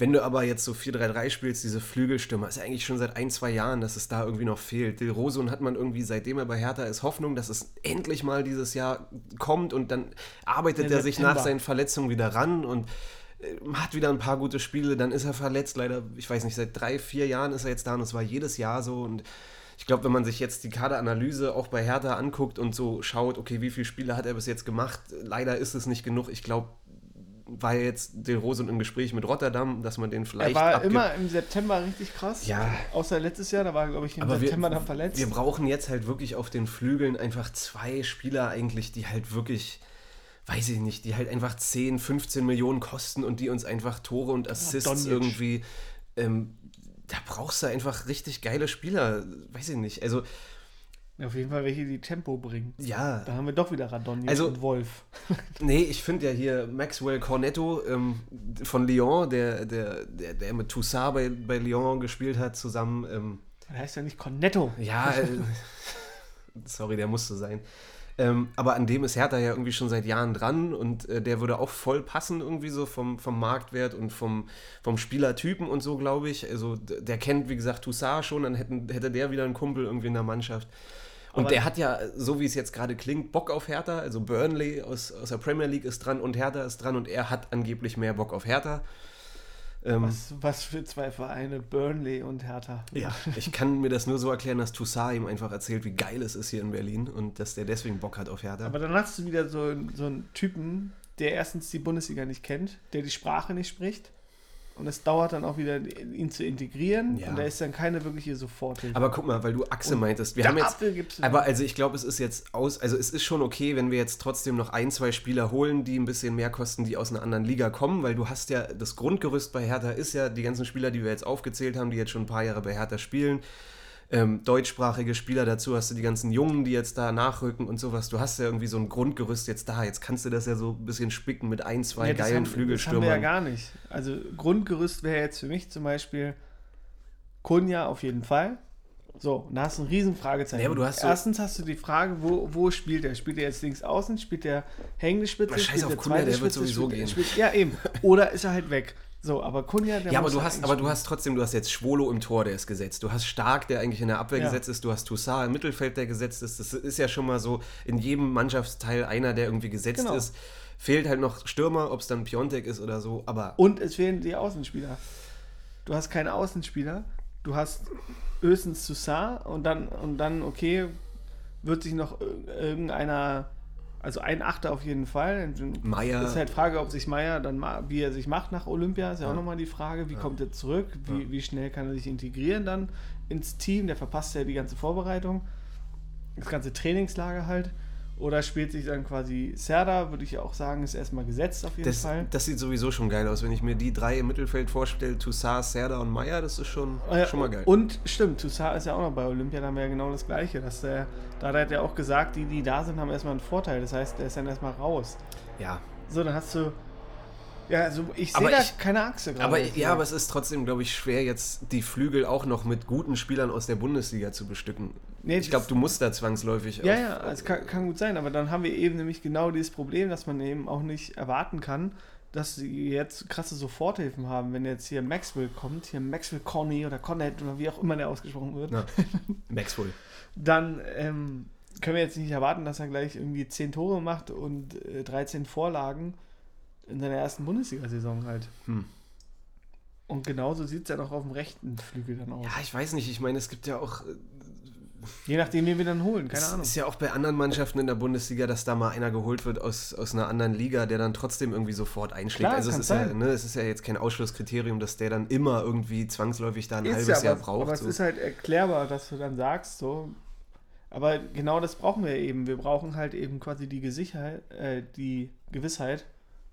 Wenn du aber jetzt so 4-3-3 spielst, diese Flügelstimme, ist ja eigentlich schon seit ein, zwei Jahren, dass es da irgendwie noch fehlt. Del Rosun hat man irgendwie, seitdem er bei Hertha ist, Hoffnung, dass es endlich mal dieses Jahr kommt und dann arbeitet er sich nach seinen Verletzungen wieder ran und äh, hat wieder ein paar gute Spiele, dann ist er verletzt, leider, ich weiß nicht, seit drei, vier Jahren ist er jetzt da und es war jedes Jahr so und ich glaube, wenn man sich jetzt die Kaderanalyse auch bei Hertha anguckt und so schaut, okay, wie viele Spiele hat er bis jetzt gemacht, leider ist es nicht genug. Ich glaube, war jetzt Del Rose im Gespräch mit Rotterdam, dass man den vielleicht. Er war abgibt. immer im September richtig krass. Ja. Außer letztes Jahr, da war, glaube ich, im Aber September wir, dann verletzt. Wir brauchen jetzt halt wirklich auf den Flügeln einfach zwei Spieler eigentlich, die halt wirklich, weiß ich nicht, die halt einfach 10, 15 Millionen kosten und die uns einfach Tore und Assists ja, irgendwie. Ähm, da brauchst du einfach richtig geile Spieler, weiß ich nicht. Also auf jeden Fall welche, die Tempo bringen. Ja. Da haben wir doch wieder Radonji also, und Wolf. nee, ich finde ja hier Maxwell Cornetto ähm, von Lyon, der, der, der, der mit Toussaint bei, bei Lyon gespielt hat, zusammen. Ähm, der heißt ja nicht Cornetto. Ja, äh, sorry, der musste sein. Ähm, aber an dem ist Hertha ja irgendwie schon seit Jahren dran und äh, der würde auch voll passen, irgendwie so vom, vom Marktwert und vom, vom Spielertypen und so, glaube ich. Also der kennt, wie gesagt, Toussaint schon, dann hätten, hätte der wieder einen Kumpel irgendwie in der Mannschaft. Und Aber der hat ja, so wie es jetzt gerade klingt, Bock auf Hertha. Also Burnley aus, aus der Premier League ist dran und Hertha ist dran und er hat angeblich mehr Bock auf Hertha. Ähm, was, was, für zwei Vereine, Burnley und Hertha. Ja, ich kann mir das nur so erklären, dass Toussaint ihm einfach erzählt, wie geil es ist hier in Berlin und dass der deswegen Bock hat auf Hertha. Aber dann hast du wieder so, so einen Typen, der erstens die Bundesliga nicht kennt, der die Sprache nicht spricht und es dauert dann auch wieder, ihn zu integrieren. Ja. Und da ist dann keine wirkliche Soforthilfe. Aber guck mal, weil du Achse und meintest. Wir haben jetzt. Aber also ich glaube, es ist jetzt aus. Also es ist schon okay, wenn wir jetzt trotzdem noch ein, zwei Spieler holen, die ein bisschen mehr kosten, die aus einer anderen Liga kommen, weil du hast ja das Grundgerüst bei Hertha ist ja die ganzen Spieler, die wir jetzt aufgezählt haben, die jetzt schon ein paar Jahre bei Hertha spielen ähm, deutschsprachige Spieler dazu, hast du die ganzen Jungen, die jetzt da nachrücken und sowas. Du hast ja irgendwie so ein Grundgerüst jetzt da. Jetzt kannst du das ja so ein bisschen spicken mit ein, zwei ja, geilen haben, Flügelstürmern. Das haben wir ja gar nicht. Also Grundgerüst wäre jetzt für mich zum Beispiel Kunja auf jeden Fall. So, und da hast du ein riesen Fragezeichen. Ja, aber du hast Erstens hast du die Frage, wo, wo spielt er? Spielt er jetzt links außen? Spielt er hängende Spitze? Scheiß auf Kunja, der wird sowieso spielt, gehen. Spielt, ja, eben. Oder ist er halt weg? So, aber Kunja, der Ja, aber du hast, aber du hast trotzdem, du hast jetzt Schwolo im Tor, der ist gesetzt. Du hast Stark, der eigentlich in der Abwehr Ja. gesetzt ist. Du hast Toussaint im Mittelfeld, der gesetzt ist. Das ist ja schon mal so in jedem Mannschaftsteil einer, der irgendwie gesetzt Genau. ist. Fehlt halt noch Stürmer, ob es dann Piontek ist oder so. Aber Und es fehlen die Außenspieler. Du hast keine Außenspieler. Du hast höchstens Toussaint und dann, und dann, okay, wird sich noch ir- irgendeiner, also ein Achter auf jeden Fall. Meier. Ist halt Frage, ob sich Meier dann wie er sich macht nach Olympia, ist ja, auch Ja. nochmal die Frage, wie kommt er zurück, wie, wie schnell kann er sich integrieren dann ins Team, der verpasst ja die ganze Vorbereitung, das ganze Trainingslager halt. Oder spielt sich dann quasi Serda, würde ich auch sagen, ist erstmal gesetzt auf jeden das, Fall. das sieht sowieso schon geil aus. Wenn ich mir die drei im Mittelfeld vorstelle, Toussaint, Serda und Meier, das ist schon, Ah ja, schon mal geil. Und stimmt, Toussaint ist ja auch noch bei Olympia, da haben wir ja genau das Gleiche. Dass der, da hat er auch gesagt, die, die da sind, haben erstmal einen Vorteil. Das heißt, der ist dann erstmal raus. ja. So, dann hast du. Ja, also ich sehe da ich- keine Achse gerade. Aber ehrlich ja, aber es ist trotzdem, glaube ich, schwer, jetzt die Flügel auch noch mit guten Spielern aus der Bundesliga zu bestücken. Nee, ich glaube, du musst da zwangsläufig. Ja, auf- ja, es kann, kann gut sein, aber dann haben wir eben nämlich genau dieses Problem, dass man eben auch nicht erwarten kann, dass sie jetzt krasse Soforthilfen haben, wenn jetzt hier Maxwell kommt, hier Maxwell Conny oder Connet oder wie auch immer der ausgesprochen wird, Ja. Maxwell. dann ähm, können wir jetzt nicht erwarten, dass er gleich irgendwie 10 Tore macht und äh, 13 Vorlagen in seiner ersten Bundesliga-Saison halt. Hm. Und genauso sieht es ja noch auf dem rechten Flügel dann aus. Ja, ich weiß nicht. Ich meine, es gibt ja auch. Je nachdem, wen wir dann holen, keine es Ahnung. ist ja auch bei anderen Mannschaften in der Bundesliga, dass da mal einer geholt wird aus, aus einer anderen Liga, der dann trotzdem irgendwie sofort einschlägt. Klar, also es ist, ja, sein. ne, es ist ja jetzt kein Ausschlusskriterium, dass der dann immer irgendwie zwangsläufig da ein Ist halbes ja, Jahr aber, braucht. aber es so. ist halt erklärbar, dass du dann sagst, so. Aber genau das brauchen wir eben. Wir brauchen halt eben quasi die Gesicherheit, äh, die Gewissheit.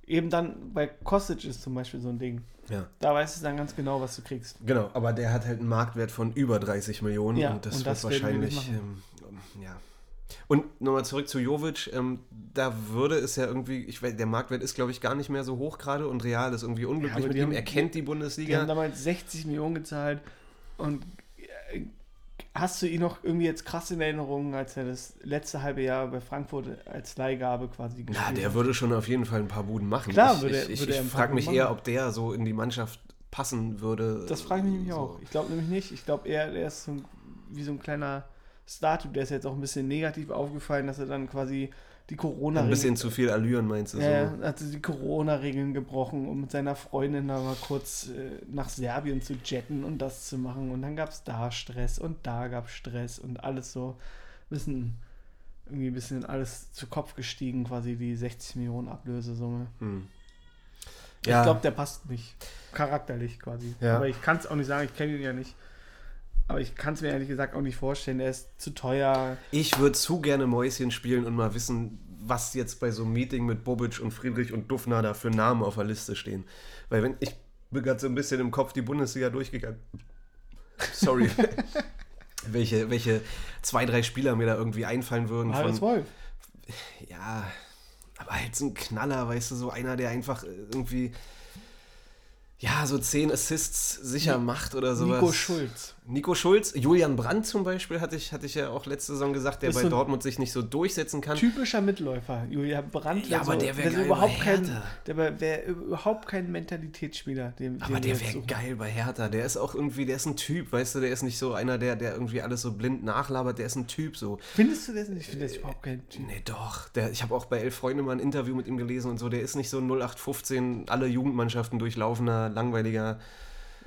Eben dann bei Kostic ist zum Beispiel so ein Ding. ja. Da weißt du dann ganz genau, was du kriegst. Genau, aber der hat halt einen Marktwert von über 30 Millionen Ja, und das und wird das werden wir wahrscheinlich, ähm, ja. Und nochmal zurück zu Jovic, ähm, da würde es ja irgendwie, ich weiß, der Marktwert ist glaube ich gar nicht mehr so hoch gerade und Real ist irgendwie unglücklich aber mit die ihm, er kennt die Die Bundesliga. haben damals 60 Millionen gezahlt und äh, hast du ihn noch irgendwie jetzt krass in Erinnerung, als er das letzte halbe Jahr bei Frankfurt als Leihgabe quasi Na, gespielt der hat? würde schon auf jeden Fall ein paar Buden machen. Klar ich würde- ich, ich, würde ich paar frage mich Buden eher, machen. ob der so in die Mannschaft passen würde. Das frage ich mich so. auch. Ich glaube nämlich nicht. Ich glaube eher, der ist so ein, wie so ein kleiner Statue. Der ist jetzt auch ein bisschen negativ aufgefallen, dass er dann quasi die corona Ein bisschen zu viel Allüren, meinst du? ja, so? hat die Corona-Regeln gebrochen, um mit seiner Freundin da mal kurz äh, nach Serbien zu jetten und das zu machen. Und dann gab es da Stress und da gab es Stress und alles so ein bisschen, irgendwie ein bisschen alles zu Kopf gestiegen, quasi die 60 Millionen Ablösesumme. Hm. Ich Ja. glaube, der passt nicht. Charakterlich quasi. Ja. Aber ich kann es auch nicht sagen, ich kenne ihn ja nicht. Aber ich kann es mir ehrlich gesagt auch nicht vorstellen. Er ist zu teuer. Ich würde zu gerne Mäuschen spielen und mal wissen, was jetzt bei so einem Meeting mit Bobic und Friedrich und Dufner da für Namen auf der Liste stehen. Weil wenn ich bin gerade so ein bisschen im Kopf die Bundesliga durchgegangen. Sorry. welche, welche zwei, drei Spieler mir da irgendwie einfallen würden. Marius Von, Wolf. ja, aber halt so ein Knaller, weißt du, so einer, der einfach irgendwie ja, so zehn Assists sicher macht oder sowas. Nico Schulz. Nico Schulz, Julian Brandt zum Beispiel, hatte ich, hatte ich ja auch letzte Saison gesagt, der Ist bei so Dortmund sich nicht so durchsetzen kann. Typischer Mitläufer. Julia Brandt. Ja, aber so, der wär wär so geil überhaupt kein. Der wäre überhaupt kein Mentalitätsspieler. Den, Aber den der wäre geil bei Hertha. Der ist auch irgendwie, der ist ein Typ, weißt du, der ist nicht so einer, der, der irgendwie alles so blind nachlabert, der ist ein Typ so. Findest du das nicht? Ich finde das überhaupt kein Typ. Nee, doch. Der, ich habe auch bei Elf Freunde mal ein Interview mit ihm gelesen und so, der ist nicht so ein 0815, alle Jugendmannschaften durchlaufender, langweiliger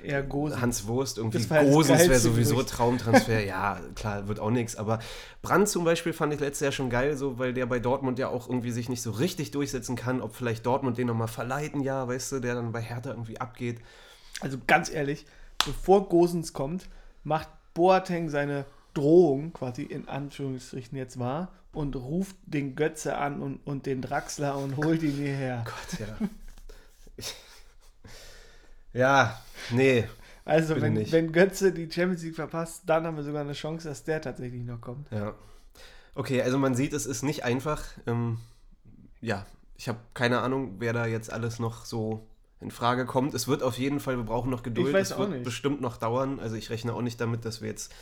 Eher Gose. Hans Wurst, irgendwie Gosens wäre sowieso Gerücht. Traumtransfer. ja, klar, wird auch nichts. Aber Brandt zum Beispiel fand ich letztes Jahr schon geil, so, weil der bei Dortmund ja auch irgendwie sich nicht so richtig durchsetzen kann, ob vielleicht Dortmund den nochmal verleiht, ein Jahr, weißt du, der dann bei Hertha irgendwie abgeht. Also ganz ehrlich, bevor Gosens kommt, macht Boateng seine Drohung quasi in Anführungsstrichen jetzt wahr und ruft den Götze an und, und den Draxler und holt ihn hierher. Gott, ja. Ja, nee. Also wenn, nicht. wenn Götze die Champions League verpasst, dann haben wir sogar eine Chance, dass der tatsächlich noch kommt. Ja. Okay, also man sieht, es ist nicht einfach. Ähm, ja, ich habe keine Ahnung, wer da jetzt alles noch so in Frage kommt. Es wird auf jeden Fall, wir brauchen noch Geduld. Ich weiß es auch wird nicht. bestimmt noch dauern. Also ich rechne auch nicht damit, dass wir jetzt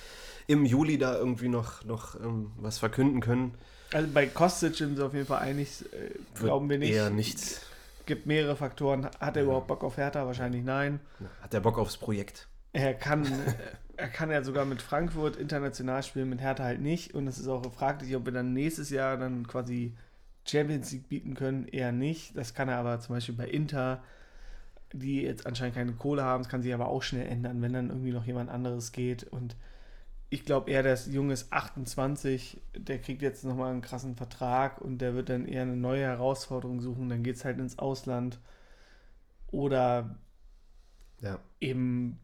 im Juli da irgendwie noch, noch ähm, was verkünden können. Also bei Kostic sind wir auf jeden Fall einig, äh, glauben wir nicht. Eher nichts. Gibt mehrere Faktoren. Hat er überhaupt Bock auf Hertha? Wahrscheinlich nein. Hat er Bock aufs Projekt? Er kann, er kann ja sogar mit Frankfurt international spielen, mit Hertha halt nicht. Und es ist auch fraglich, ob wir dann nächstes Jahr dann quasi Champions League bieten können. Eher nicht. Das kann er aber zum Beispiel bei Inter, die jetzt anscheinend keine Kohle haben. Das kann sich aber auch schnell ändern, wenn dann irgendwie noch jemand anderes geht. Und ich glaube eher, der Junge ist 28, der kriegt jetzt nochmal einen krassen Vertrag und der wird dann eher eine neue Herausforderung suchen. Dann geht es halt ins Ausland. Oder Ja. eben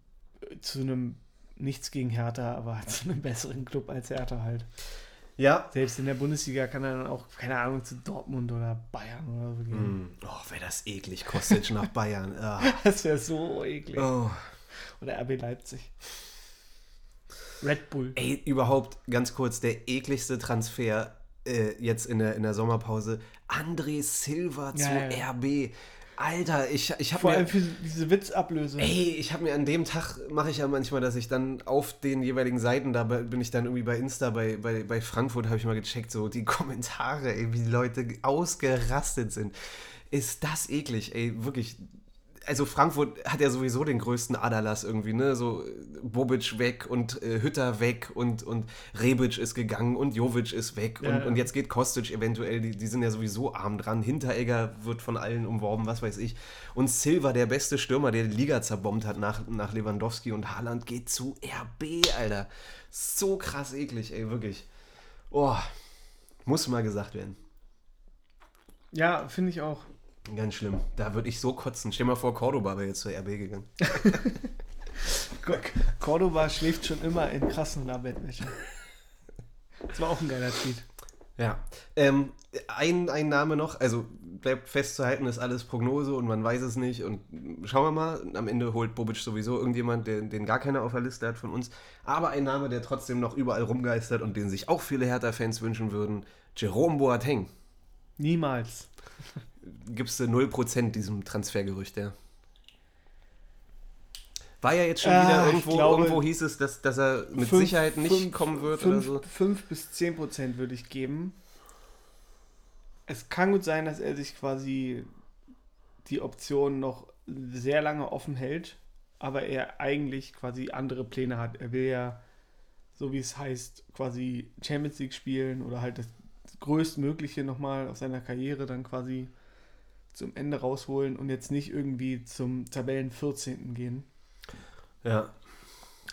zu einem nichts gegen Hertha, aber zu einem besseren Club als Hertha halt. Ja. Selbst in der Bundesliga kann er dann auch, keine Ahnung, zu Dortmund oder Bayern oder so gehen. Hm. Oh, wäre das eklig. Kostic nach Bayern. Ah. Das wäre so eklig. Oh. Oder RB Leipzig. Red Bull. Ey, überhaupt ganz kurz, der ekligste Transfer äh, jetzt in der, in der Sommerpause. André Silva Ja, zu ja. RB. Alter, ich, ich habe Vor mir... allem für diese Witzablöse. Ey, ich habe mir an dem Tag, mache ich ja manchmal, dass ich dann auf den jeweiligen Seiten, da bin ich dann irgendwie bei Insta, bei, bei, bei Frankfurt habe ich mal gecheckt, so die Kommentare, ey, wie die Leute ausgerastet sind. Ist das eklig, ey, wirklich. Also Frankfurt hat ja sowieso den größten Aderlass irgendwie, ne? So äh, Bobic weg und äh, Hütter weg und, und Rebic ist gegangen und Jovic ist weg Ja, und, ja. und jetzt geht Kostic eventuell, die, die sind ja sowieso arm dran. Hinteregger wird von allen umworben, was weiß ich. Und Silva, der beste Stürmer, der die Liga zerbombt hat nach, nach Lewandowski und Haaland, geht zu RB, Alter. So krass eklig, ey, wirklich. Oh, muss mal gesagt werden. Ja, finde ich auch. Ganz schlimm. Da würde ich so kotzen. Stell mal vor, Cordoba wäre jetzt zur RB gegangen. Co- Cordoba schläft schon immer in krassen Bettwäsche. Das war auch ein geiler Tweet. Ja. Ähm, ein, ein Name noch, also bleibt festzuhalten, ist alles Prognose und man weiß es nicht. Und schauen wir mal, am Ende holt Bobic sowieso irgendjemand, den, den gar keiner auf der Liste hat von uns. Aber ein Name, der trotzdem noch überall rumgeistert und den sich auch viele Hertha-Fans wünschen würden, Jerome Boateng. Niemals. Gibst du 0% diesem Transfergerücht, ja? War ja jetzt schon Ah, wieder ich irgendwo, glaube, irgendwo hieß es, dass, dass er mit Fünf- Sicherheit nicht fünf- kommen wird fünf, oder so. 5 bis 10 Prozent würde ich geben. Es kann gut sein, dass er sich quasi die Option noch sehr lange offen hält, aber er eigentlich quasi andere Pläne hat. Er will ja, so wie es heißt, quasi Champions League spielen oder halt das Größtmögliche nochmal aus seiner Karriere dann quasi zum Ende rausholen und jetzt nicht irgendwie zum Tabellen 14. gehen. Ja,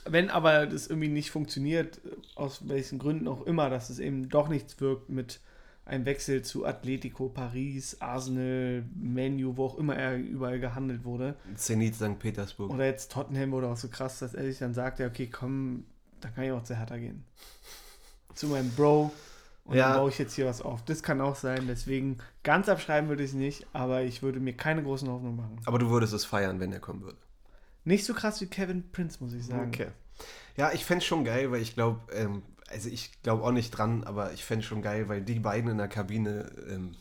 Wenn aber das irgendwie nicht funktioniert, aus welchen Gründen auch immer, dass es eben doch nichts wirkt mit einem Wechsel zu Atletico, Paris, Arsenal, Menu, wo auch immer er überall gehandelt wurde. Zenit St. Petersburg. Oder jetzt Tottenham oder auch so krass, dass er sich dann sagt, ja, okay, komm, dann kann ich auch zu Hertha gehen. Zu meinem Bro. Und Ja. dann baue ich jetzt hier was auf. Das kann auch sein. Deswegen ganz abschreiben würde ich es nicht, aber ich würde mir keine großen Hoffnungen machen. Aber du würdest es feiern, wenn er kommen würde. Nicht so krass wie Kevin Prince, muss ich sagen. Okay. Ja, ich fände es schon geil, weil ich glaube, ähm, also ich glaube auch nicht dran, aber ich fände es schon geil, weil die beiden in der Kabine, ähm,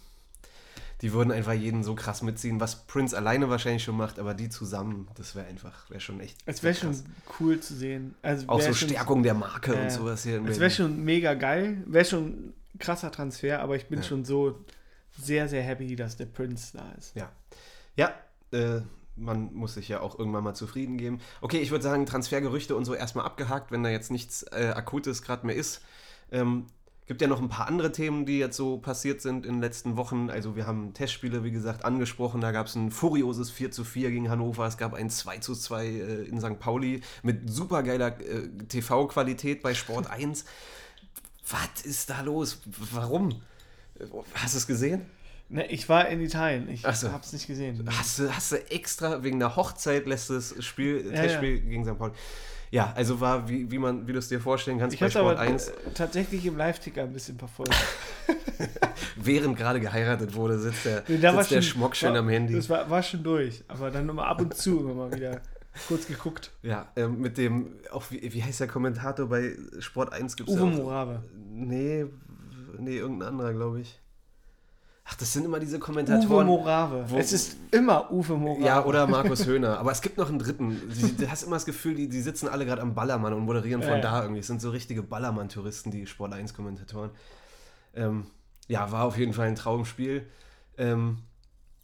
die würden einfach jeden so krass mitziehen, was Prince alleine wahrscheinlich schon macht, aber die zusammen, das wäre einfach, wäre schon echt. Es wäre schon cool zu sehen. Also Auch so Stärkung der Marke Ja, und sowas hier. Es wäre schon mega geil. Wäre schon ein krasser Transfer, aber ich bin Ja. schon so sehr, sehr happy, dass der Prince da ist. Ja. Ja, äh, man muss sich ja auch irgendwann mal zufrieden geben. Okay, ich würde sagen, Transfergerüchte und so erstmal abgehakt, wenn da jetzt nichts äh, Akutes gerade mehr ist. Ähm, gibt ja noch ein paar andere Themen, die jetzt so passiert sind in den letzten Wochen. Also wir haben Testspiele, wie gesagt, angesprochen. Da gab es ein furioses 4 zu 4 gegen Hannover. Es gab ein 2 zu 2 äh, in St. Pauli mit supergeiler äh, TV-Qualität bei Sport 1. Was ist da los? Warum? Hast du es gesehen? Ne, ich war in Italien. Ich so. habe es nicht gesehen. Hast du, hast du extra wegen der Hochzeit das Spiel, Ja, Testspiel gegen St. Pauli. Ja, also war, wie, wie, man, wie du es dir vorstellen kannst, Ich bei Sport aber 1, äh, tatsächlich im Live-Ticker ein bisschen verfolgt. während gerade geheiratet wurde, sitzt der, Nee, sitzt der schon- Schmock schön war, am Handy. Das war, war schon durch, aber dann immer ab und zu immer mal wieder kurz geguckt. Ja, ähm, mit dem, auch wie, wie heißt der Kommentator bei Sport 1? Gibt's Uwe ja auch, Morave. Nee, nee, irgendein anderer, glaube ich. Ach, das sind immer diese Uwe Kommentatoren. Morave. wo- es ist immer Uwe Morave. Ja, oder Markus Höhner. Aber es gibt noch einen dritten. Du hast immer das Gefühl, die, die sitzen alle gerade am Ballermann und moderieren von ja. da irgendwie. Es sind so richtige Ballermann-Touristen, die Sport 1-Kommentatoren. Ähm, ja, war auf jeden Fall ein Traumspiel. Ähm,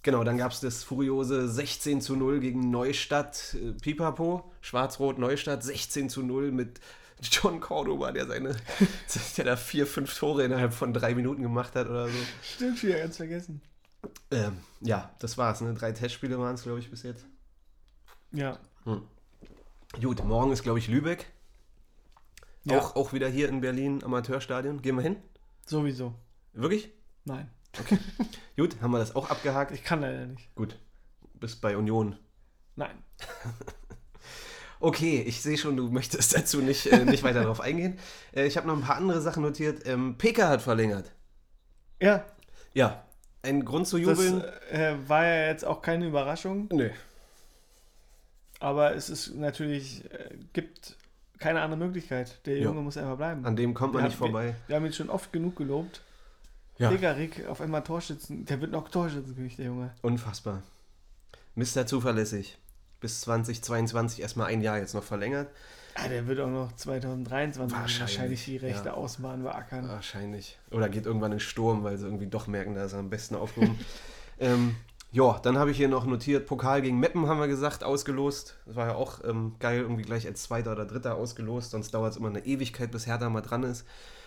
Genau, dann gab es das furiose 16 zu 0 gegen Neustadt, äh, Pipapo, Schwarz-Rot Neustadt, 16 zu 0 mit John Cordoba, der seine, der da vier, fünf Tore innerhalb von drei Minuten gemacht hat oder so. Stimmt, wieder ganz vergessen. Ähm, ja, das war's. Ne? Drei Testspiele waren es, glaube ich, bis jetzt. Ja. Gut, morgen ist, glaube ich, Lübeck. Ja. Auch, auch wieder hier in Berlin, Amateurstadion. Gehen wir hin? Sowieso. Wirklich? Nein. Gut, haben wir das auch abgehakt. Ich kann leider nicht. Gut, bist bei Union. Nein. Okay, ich sehe schon, du möchtest dazu nicht, äh, nicht weiter darauf eingehen. Äh, ich habe noch ein paar andere Sachen notiert. Ähm, Peka hat verlängert. Ja, Ja, ein Grund zu das jubeln. äh, war ja jetzt auch keine Überraschung, Nö. aber es ist natürlich, äh, gibt keine andere Möglichkeit. Der. Junge muss einfach bleiben. An dem kommt man Wir nicht haben- vorbei. Wir haben ihn schon oft genug gelobt. Ja, Rick auf einmal Torschützen. Der wird noch Torschützenkönig, der Junge. unfassbar. Mr. Zuverlässig. Bis 2022 erstmal ein Jahr jetzt noch verlängert. Ah, der wird auch noch 2023 Wahrscheinlich, wahrscheinlich, die Rechte ja. ausbauen beackern. Wahrscheinlich. Oder geht irgendwann in Sturm, weil sie irgendwie doch merken, da ist er am besten aufgehoben. ähm, ja, dann habe ich hier noch notiert, Pokal gegen Meppen haben wir gesagt, ausgelost. Das war ja auch ähm, geil, irgendwie gleich als Zweiter oder Dritter ausgelost, sonst dauert es immer eine Ewigkeit, bis Hertha mal dran ist.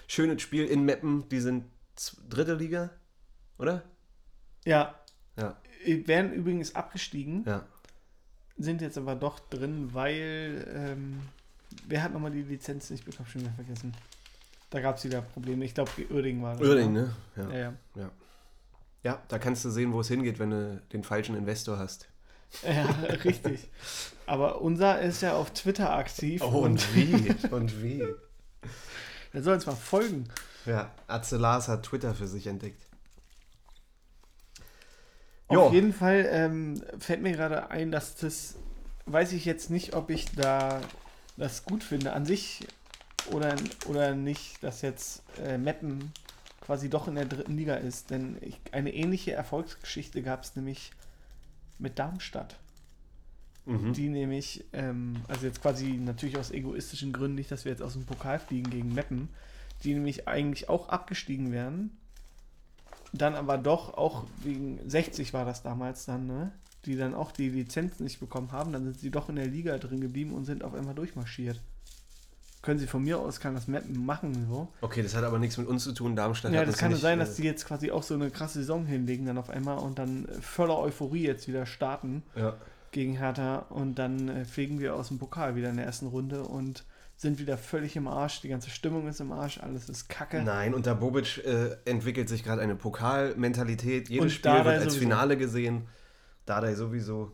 Schönes Spiel in Meppen, die sind dritte Liga, oder? Ja. Ja. Äh, Werden übrigens abgestiegen, Ja. Sind jetzt aber doch drin, weil. Ähm, wer hat nochmal die Lizenz nicht bekommen? Schon wieder vergessen. Da gab es wieder Probleme. Ich glaube, Uerdingen war das. Uerdingen, ne? ne? Ja. Ja, ja. ja, da kannst du sehen, wo es hingeht, wenn du den falschen Investor hast. Ja, richtig. Aber unser ist ja auf Twitter aktiv Oh, und wie? und wie? der soll uns mal folgen. Ja, Atze Lars hat Twitter für sich entdeckt. Auf Jo. jeden Fall ähm, fällt mir gerade ein, dass das, weiß ich jetzt nicht, ob ich da das gut finde an sich oder, oder nicht, dass jetzt äh, Meppen quasi doch in der dritten Liga ist. Denn ich, eine ähnliche Erfolgsgeschichte gab es nämlich mit Darmstadt. Mhm. Die nämlich, ähm, also jetzt quasi natürlich aus egoistischen Gründen, nicht, dass wir jetzt aus dem Pokal fliegen gegen Meppen, die nämlich eigentlich auch abgestiegen wären. Dann aber doch auch wegen 60 war das damals dann, ne? Die dann auch die Lizenz nicht bekommen haben. Dann sind sie doch in der Liga drin geblieben und sind auf einmal durchmarschiert. Können sie von mir aus, kann das Mappen machen, so. Okay, das hat aber nichts mit uns zu tun. Darmstadt Ja, das kann nicht, sein, äh, dass die jetzt quasi auch so eine krasse Saison hinlegen dann auf einmal und dann äh, voller Euphorie jetzt wieder starten Ja. gegen Hertha und dann äh, fliegen wir aus dem Pokal wieder in der ersten Runde und sind wieder völlig im Arsch. Die ganze Stimmung ist im Arsch, alles ist kacke. Nein, unter Bobic äh, entwickelt sich gerade eine Pokalmentalität. Jedes Und Spiel Dardai wird als sowieso. Finale gesehen. Dardai sowieso.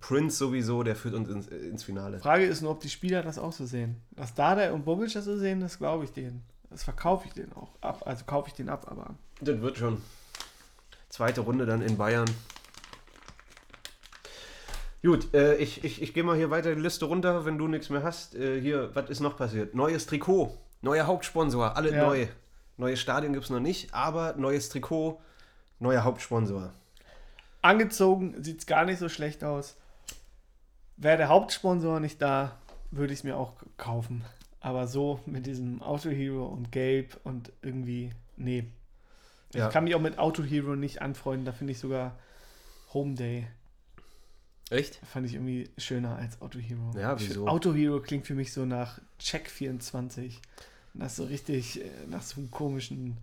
Prince sowieso, der führt uns ins, ins Finale. Frage ist nur, ob die Spieler das auch so sehen. Dass Dada und Bobic das so sehen, das glaube ich denen. Das verkaufe ich denen auch ab. Also kaufe ich den ab, aber. Das wird schon. Zweite Runde dann in Bayern. Gut, äh, ich, ich, ich gehe mal hier weiter die Liste runter, wenn du nichts mehr hast. Äh, hier, was ist noch passiert? Neues Trikot, neuer Hauptsponsor, alle Ja. neu. Neues Stadion gibt es noch nicht, aber neues Trikot, neuer Hauptsponsor. Angezogen sieht es gar nicht so schlecht aus. Wäre der Hauptsponsor nicht da, würde ich es mir auch kaufen. Aber so mit diesem Auto Hero und Gelb und irgendwie, nee. Ja. Ich kann mich auch mit Auto Hero nicht anfreunden. Da finde ich sogar Home Day. Echt? Fand ich irgendwie schöner als Auto Hero. Ja, wieso? Auto Hero klingt für mich so nach Check 24. Nach so richtig, äh, nach so einem komischen.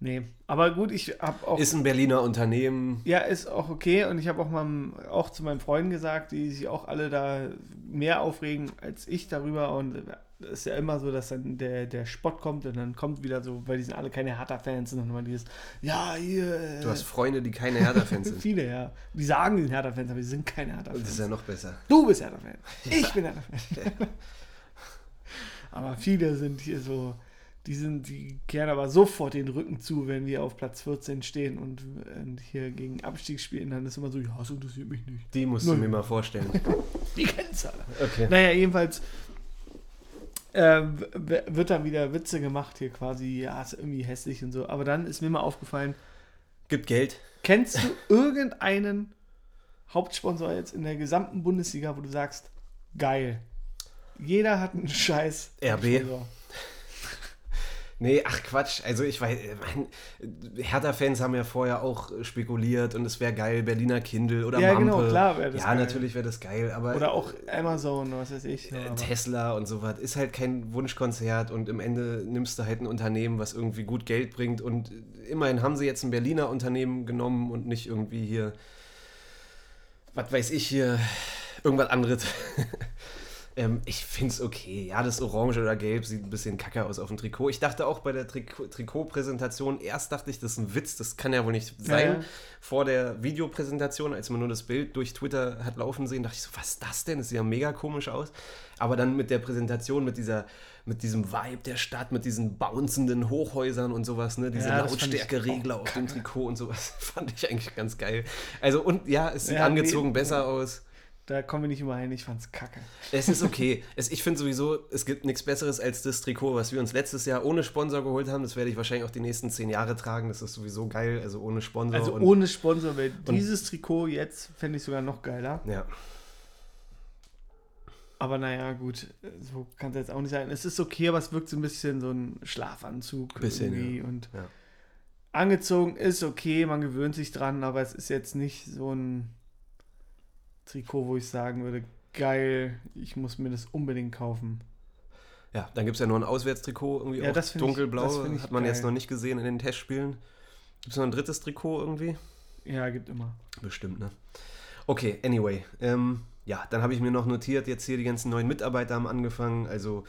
Nee. Aber gut, ich habe auch. Ist ein Berliner Unternehmen. ja, ist auch okay. Und ich habe auch, mal, auch zu meinen Freunden gesagt, die sich auch alle da mehr aufregen als ich darüber. Und es ist ja immer so, dass dann der, der Spott kommt und dann kommt wieder so, weil die sind alle keine Hertha-Fans, sondern immer dieses, ja, hier. äh, Du hast Freunde, die keine Hertha-Fans sind. Viele, ja. Die sagen, die sind Hertha-Fans, aber die sind keine Das ist Hertha-Fans. ja noch besser. Du bist Hertha-Fan. Ich bin Hertha-Fan. aber viele sind hier so, die sind, die kehren aber sofort den Rücken zu, wenn wir auf Platz 14 stehen und, und hier gegen Abstieg spielen, dann ist immer so, ja, das interessiert mich nicht. Die musst du Null. mir mal vorstellen. Die kennen's alle. Okay. Naja, jedenfalls äh, wird dann wieder Witze gemacht hier quasi, ja, ist irgendwie hässlich und so. Aber dann ist mir mal aufgefallen, Gibt Geld. Kennst du irgendeinen Hauptsponsor jetzt in der gesamten Bundesliga, wo du sagst, geil. Jeder hat einen scheiß RB. Hauptsponsor. Nee, ach Quatsch. Also ich weiß, äh, Hertha-Fans haben ja vorher auch spekuliert und es wäre geil, Berliner Kindle oder Ja, Mampe. genau, klar wäre das Ja, geil. natürlich wäre das geil, aber Oder auch Amazon, was weiß ich. äh, aber- Tesla und sowas ist halt kein Wunschkonzert und im Ende nimmst du halt ein Unternehmen, was irgendwie gut Geld bringt und immerhin haben sie jetzt ein Berliner Unternehmen genommen und nicht irgendwie hier, was weiß ich hier, irgendwas anderes. ähm, ich finde es okay. Ja, das Orange oder Gelb sieht ein bisschen kacke aus auf dem Trikot. Ich dachte auch bei der Trikot- Trikotpräsentation, erst dachte ich, das ist ein Witz, das kann ja wohl nicht sein. ja. Vor der Videopräsentation, als man nur das Bild durch Twitter hat laufen sehen, dachte ich so, was ist das denn? Das sieht ja mega komisch aus. Aber dann mit der Präsentation, mit dieser, mit diesem Vibe der Stadt, mit diesen bouncenden Hochhäusern und sowas, ne, diese Ja, Lautstärkeregler auf dem Trikot und sowas, fand ich eigentlich ganz geil. Also und ja, es sieht Ja, angezogen nee, besser ja. aus. Da kommen wir nicht überein, ich fand's kacke. Es ist okay. es, ich finde sowieso, es gibt nichts Besseres als das Trikot, was wir uns letztes Jahr ohne Sponsor geholt haben. Das werde ich wahrscheinlich auch die nächsten zehn Jahre tragen. Das ist sowieso geil, also ohne Sponsor. Also ohne Sponsor wäre dieses Trikot jetzt, fände ich sogar noch geiler. Ja, Aber naja, gut, so kann es jetzt auch nicht sein. Es ist okay, aber es wirkt so ein bisschen so ein Schlafanzug Bisschen, irgendwie. Und Ja. angezogen ist okay, man gewöhnt sich dran, aber es ist jetzt nicht so ein Trikot, wo ich sagen würde, geil, ich muss mir das unbedingt kaufen. Ja, dann gibt es ja noch ein Auswärtstrikot, irgendwie Ja, auch das find ich- dunkelblau. das Hat man jetzt geil. noch nicht gesehen in den Testspielen. Gibt es noch ein drittes Trikot irgendwie? Ja, gibt immer. Bestimmt, ne? Okay, anyway. Ähm, ja, dann habe ich mir noch notiert, jetzt hier die ganzen neuen Mitarbeiter haben angefangen. Also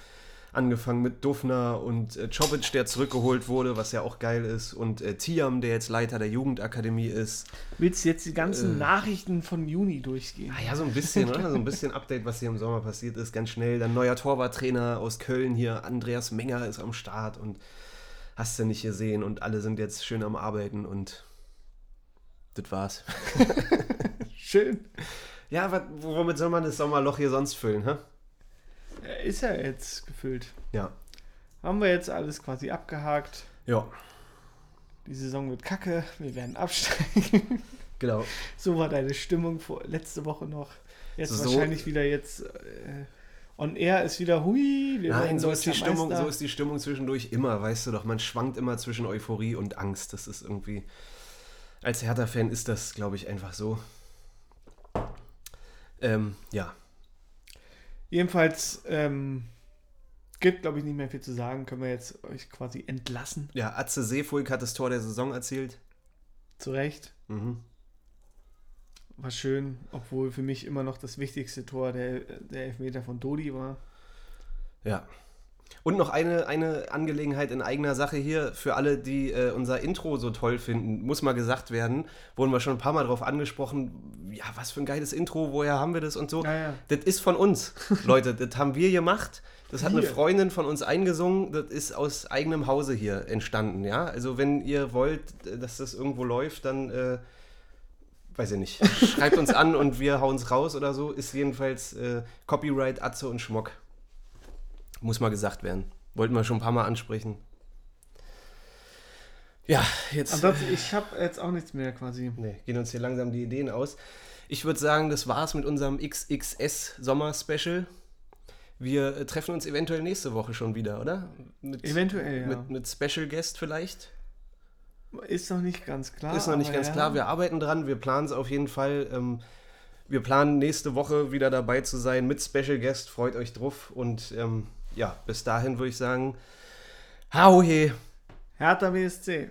angefangen mit Dufner und äh, Chobic, der zurückgeholt wurde, was ja auch geil ist. Und äh, Tiam, der jetzt Leiter der Jugendakademie ist. Willst du jetzt die ganzen Äh. Nachrichten von Juni durchgehen? Ah ja, so ein bisschen, oder? So ein bisschen Update, was hier im Sommer passiert ist, ganz schnell. Dann neuer Torwarttrainer aus Köln hier, Andreas Menger ist am Start und hast du nicht gesehen und alle sind jetzt schön am Arbeiten und das war's. Schön. Ja, wat, womit soll man das Sommerloch hier sonst füllen, hä? Äh, Ist ja jetzt gefüllt. Ja. Haben wir jetzt alles quasi abgehakt. Ja, Die Saison wird kacke, wir werden absteigen. genau. so war deine Stimmung vor, letzte Woche noch. Jetzt So- wahrscheinlich wieder jetzt. Äh, on Air ist wieder hui. Wir Nein, so ist, die Stimmung, Meister. so ist die Stimmung zwischendurch immer, weißt du doch. Man schwankt immer zwischen Euphorie und Angst. Das ist irgendwie. Als Hertha-Fan ist das, glaube ich, einfach so. Ähm, ja. Jedenfalls ähm, gibt, glaube ich, nicht mehr viel zu sagen. Können wir jetzt euch quasi entlassen. Ja, Atze Seefuig hat das Tor der Saison erzielt. Zu Recht. Mhm. War schön, obwohl für mich immer noch das wichtigste Tor der, der Elfmeter von Dodi war. Ja. Und noch eine, eine Angelegenheit in eigener Sache hier für alle, die äh, unser Intro so toll finden, muss mal gesagt werden. Wurden wir schon ein paar Mal drauf angesprochen. Ja, was für ein geiles Intro, woher haben wir das und so. Ja, ja. Das ist von uns, Leute. Das haben wir gemacht. Das hat eine Wir. Freundin von uns eingesungen. Das ist aus eigenem Hause hier entstanden, ja. Also wenn ihr wollt, äh, dass das irgendwo läuft, dann äh, weiß ich nicht. Schreibt uns an und wir hauen es raus oder so. Ist jedenfalls äh, Copyright Atze und Schmock. Muss mal gesagt werden. Wollten wir schon ein paar Mal ansprechen. Ja, jetzt. Ansonsten, ich habe jetzt auch nichts mehr quasi. Nee, gehen uns hier langsam die Ideen aus. Ich würde sagen, das war's mit unserem XXS Sommer-Special. Wir äh, treffen uns eventuell nächste Woche schon wieder, oder? Mit, Eventuell, ja. mit, mit Special Guest vielleicht. Ist noch nicht ganz klar. Ist noch nicht ganz ja. klar. Wir arbeiten dran. Wir planen es auf jeden Fall. Ähm, wir planen nächste Woche wieder dabei zu sein mit Special Guest. Freut euch drauf. Und ähm, ja, bis dahin würde ich sagen, hau he. Hertha BSC.